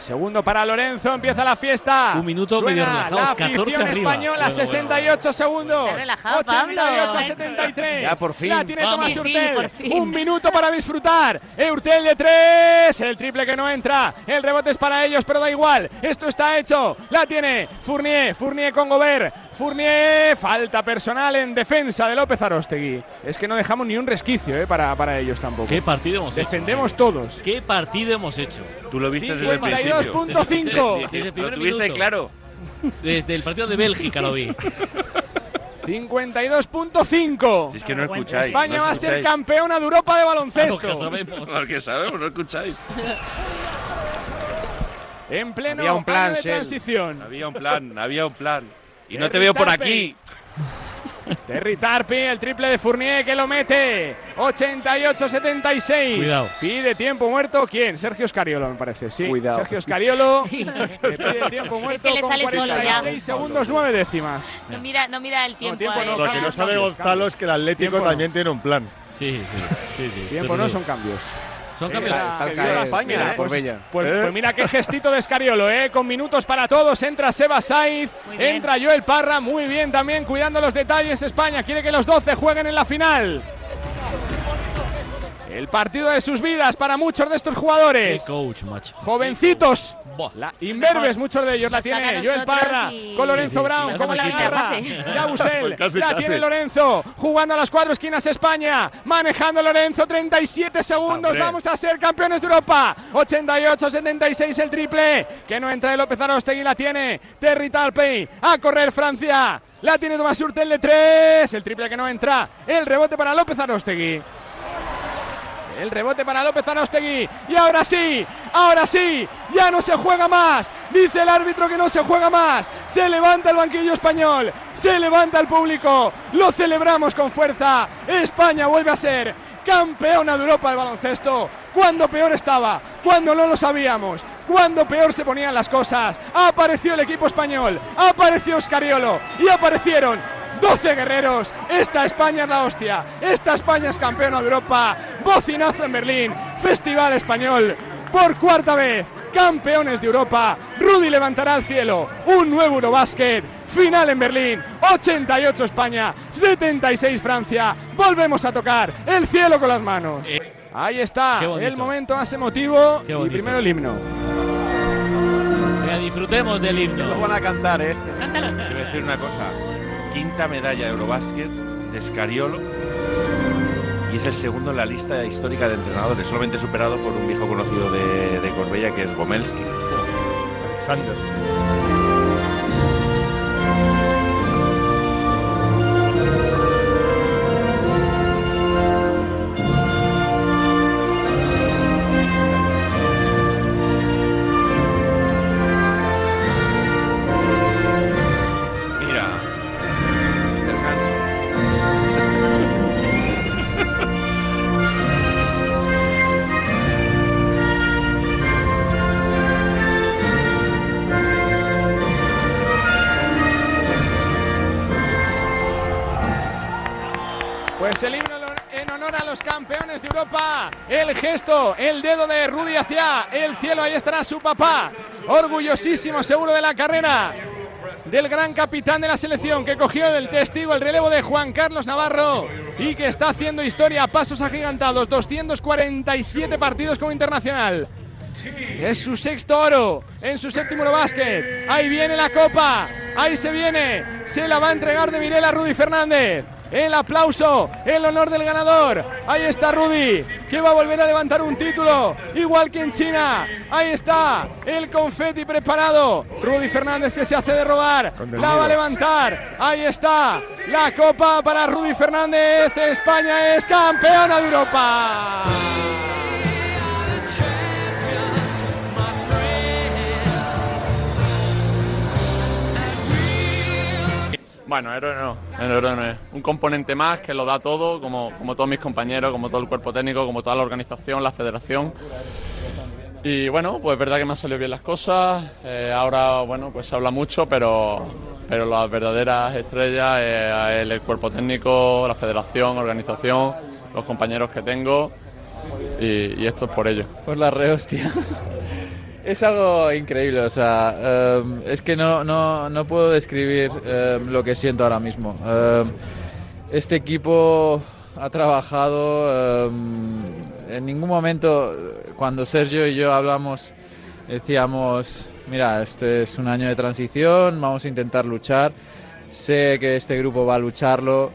El segundo para Lorenzo, empieza la fiesta. Un minuto Suena medio relajados, La 14 afición española, Bueno, 68 segundos. Relajado, 88 a Pablo. 73. Ya, por fin. La tiene Vamos. Tomás fin. Un minuto para disfrutar. Eurtel de tres. El triple que no entra. El rebote es para ellos, pero da igual. Esto está hecho. La tiene Fournier. Fournier con Gobert. Fournier. Falta personal en defensa de López Arostegui. Es que no dejamos ni un resquicio eh, para, para ellos tampoco. ¿Qué partido hemos hecho? Defendemos todos. ¿Qué partido hemos hecho? Tú lo viste desde el principio. 52.5. Desde el Lo primer tuviste minuto. claro. Desde el partido de Bélgica lo vi. 52.5. Si es que no escucháis. España no va a ser campeona de Europa de Lo que baloncesto. sabemos. Porque sabemos, no escucháis. En pleno Había un plan, año de transición. Había un plan, había un plan. Y no te veo por aquí. Terry Tarpi, el triple de Fournier que lo mete. 88-76. Cuidado. Pide tiempo muerto. ¿Quién? Sergio Scariolo, me parece. Sí. Cuidado. Sergio Scariolo. Sí. Le pide tiempo muerto que le con sale solo ya. 46 segundos, 9 décimas. No mira, no mira el tiempo. tiempo a no. Lo que no sabe Gonzalo es que el Atlético Tiempo no. también tiene un plan. Sí, sí, sí, sí. Tiempo no son cambios. Son Está-. Está España, mira, ¿eh? por Pues- Bella. Pues, ¿Eh? pues mira qué gestito de Escariolo, ¿eh? Con minutos para todos. Entra Seba Saiz, entra Joel Parra, muy bien también, cuidando los detalles. España quiere que los 12 jueguen en la final. El partido de sus vidas para muchos de estos Qué jugadores. coach, macho. Jovencitos. La imberbes, muchos de ellos la tiene Joel Parra y- con Lorenzo Brown, como la hace garra. poquito. Yabusel, la tiene Lorenzo, jugando a las cuatro esquinas España, manejando Lorenzo, 37 segundos, Hombre. vamos a ser campeones de Europa. 88-76 el triple, que no entra de López Arostegui, la tiene Terry Talpey, a correr Francia, la tiene Tomás Hurtel de tres, el triple que no entra, el rebote para López Arostegui. El rebote para López Arostegui. Y ahora sí, ahora sí, ya no se juega más. Dice el árbitro que no se juega más. Se levanta el banquillo español, se levanta el público. Lo celebramos con fuerza. España vuelve a ser campeona de Europa de baloncesto. Cuando peor estaba, cuando no lo sabíamos, cuando peor se ponían las cosas. Apareció el equipo español, apareció Scariolo y aparecieron 12 guerreros. Esta España es la hostia. Esta España es campeona de Europa. Bocinazo en Berlín. Festival español. Por cuarta vez. Campeones de Europa. Rudy levantará al cielo. Un nuevo Eurobásquet. Final en Berlín. 88 España. 76 Francia. Volvemos a tocar el cielo con las manos. Ahí está el momento más emotivo. Y primero el himno. Disfrutemos del Lo himno. van a cantar, ¿eh? Cántalo. A decir una cosa. Quinta medalla de Eurobásquet de Scariolo. Y es el segundo en la lista histórica de entrenadores, solamente superado por un viejo conocido de, Corbella que es Gomelski. Alexander. El gesto, el dedo de Rudy hacia el cielo. Ahí estará su papá. Orgullosísimo, seguro de la carrera. Del gran capitán de la selección que cogió el testigo, el relevo de Juan Carlos Navarro y que está haciendo historia a pasos agigantados. 247 partidos como internacional. Es su sexto oro en su séptimo básquet. Ahí viene la copa. Ahí se viene. Se la va a entregar de Mirela Rudy Fernández. El aplauso, el honor del ganador. Ahí está Rudy, que va a volver a levantar un título, igual que en China. Ahí está el confeti preparado. Rudy Fernández que se hace de rogar. La va a levantar. Ahí está la copa para Rudy Fernández. España es campeona de Europa. Bueno, héroe no, héroe no es. Un componente más que lo da todo, como, como todos mis compañeros, como todo el cuerpo técnico, como toda la organización, la federación. Y bueno, pues es verdad que me han salido bien las cosas. eh, ahora, bueno, pues se habla mucho, pero, pero las verdaderas estrellas eh, el, cuerpo técnico, la federación, organización, los compañeros que tengo. Y, esto es por ello. Pues la rehostia. Es algo increíble, o sea, eh, es que no, no, no puedo describir eh, lo que siento ahora mismo. Eh, este equipo ha trabajado, en ningún momento cuando Sergio y yo hablamos decíamos, mira, este es un año de transición, vamos a intentar luchar, sé que este grupo va a lucharlo.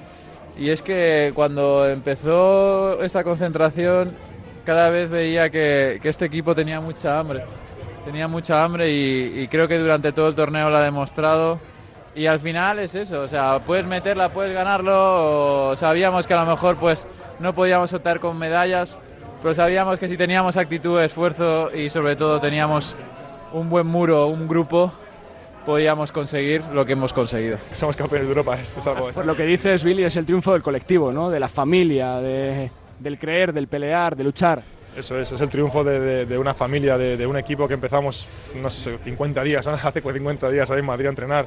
Y es que cuando empezó esta concentración, cada vez veía que, que este equipo tenía mucha hambre. Tenía mucha hambre y, y creo que durante todo el torneo lo ha demostrado. Y al final es eso, o sea, puedes meterla, puedes ganarlo. o sabíamos que a lo mejor pues no podíamos optar con medallas, pero sabíamos que si teníamos actitud, esfuerzo y sobre todo teníamos un buen muro, un grupo, podíamos conseguir lo que hemos conseguido. Somos campeones de Europa, es, es algo. Pues lo que dices, Billy, es el triunfo del colectivo, ¿no? De la familia, de, del creer, del pelear, de luchar. Eso es, es el triunfo de, una familia, de, un equipo que empezamos, no sé, 50 días, hace 50 días ahí en Madrid a entrenar,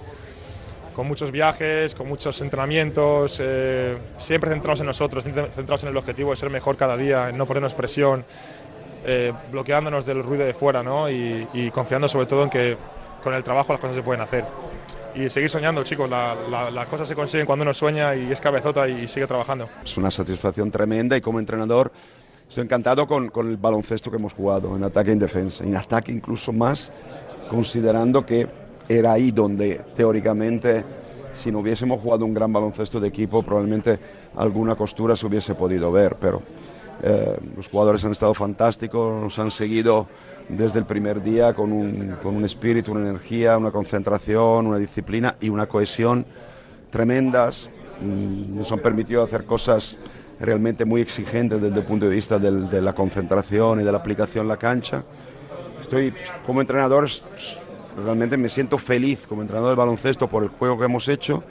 con muchos viajes, con muchos entrenamientos, eh, siempre centrados en nosotros, centrados en el objetivo de ser mejor cada día, en no ponernos presión, eh, bloqueándonos del ruido de fuera y, confiando sobre todo en que con el trabajo las cosas se pueden hacer. Y seguir soñando, chicos, la- la- las cosas se consiguen cuando uno sueña y es cabezota y sigue trabajando. Es una satisfacción tremenda y como entrenador estoy encantado con, con el baloncesto que hemos jugado, en ataque y en defensa. En ataque incluso más, considerando que era ahí donde teóricamente, si no hubiésemos jugado un gran baloncesto de equipo, probablemente alguna costura se hubiese podido ver. Pero eh, los jugadores han estado fantásticos, nos han seguido desde el primer día con un, con un espíritu, una energía, una concentración, una disciplina y una cohesión tremendas. Mm, Nos han permitido hacer cosas realmente muy exigentes desde el punto de vista del- de la concentración y de la aplicación en la cancha. Estoy como entrenador, realmente me siento feliz como entrenador del baloncesto por el juego que hemos hecho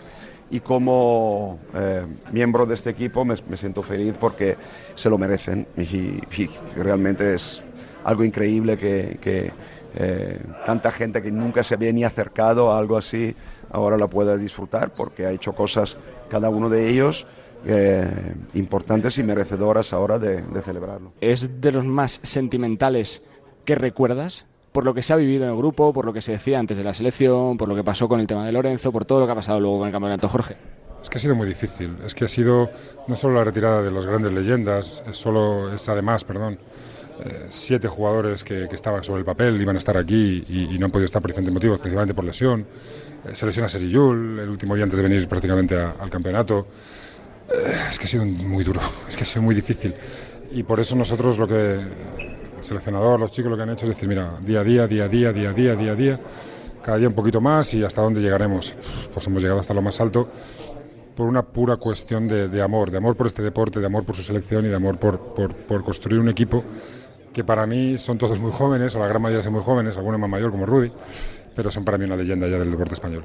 y como eh, miembro de este equipo me, me siento feliz porque se lo merecen y, y realmente es algo increíble que, que, eh, tanta gente que nunca se había ni acercado a algo así ahora la pueda disfrutar porque ha hecho cosas cada uno de ellos eh, importantes y merecedoras ahora de, de celebrarlo. ¿Es de los más sentimentales que recuerdas? Por lo que se ha vivido en el grupo, por lo que se decía antes de la selección, por lo que pasó con el tema de Lorenzo, por todo lo que ha pasado luego con el campeonato Jorge. Es que ha sido muy difícil. Es que ha sido no solo la retirada de las grandes leyendas, es, solo, es además, perdón, eh, siete jugadores que, que estaban sobre el papel iban a estar aquí y, y no han podido estar por diferentes motivos, principalmente por lesión. Eh, se lesiona Seriyul el último día antes de venir prácticamente a- al campeonato. Eh, es que ha sido muy duro, es que ha sido muy difícil. Y por eso nosotros lo que el seleccionador, los chicos lo que han hecho es decir, mira, día a día, día a día, día a día, día a día, cada día un poquito más y hasta dónde llegaremos. Pues hemos llegado hasta lo más alto por una pura cuestión de, de amor, de amor por este deporte, de amor por su selección y de amor por, por, por construir un equipo que para mí son todos muy jóvenes, o la gran mayoría son muy jóvenes, algunos más mayor como Rudy, pero son para mí una leyenda ya del deporte español.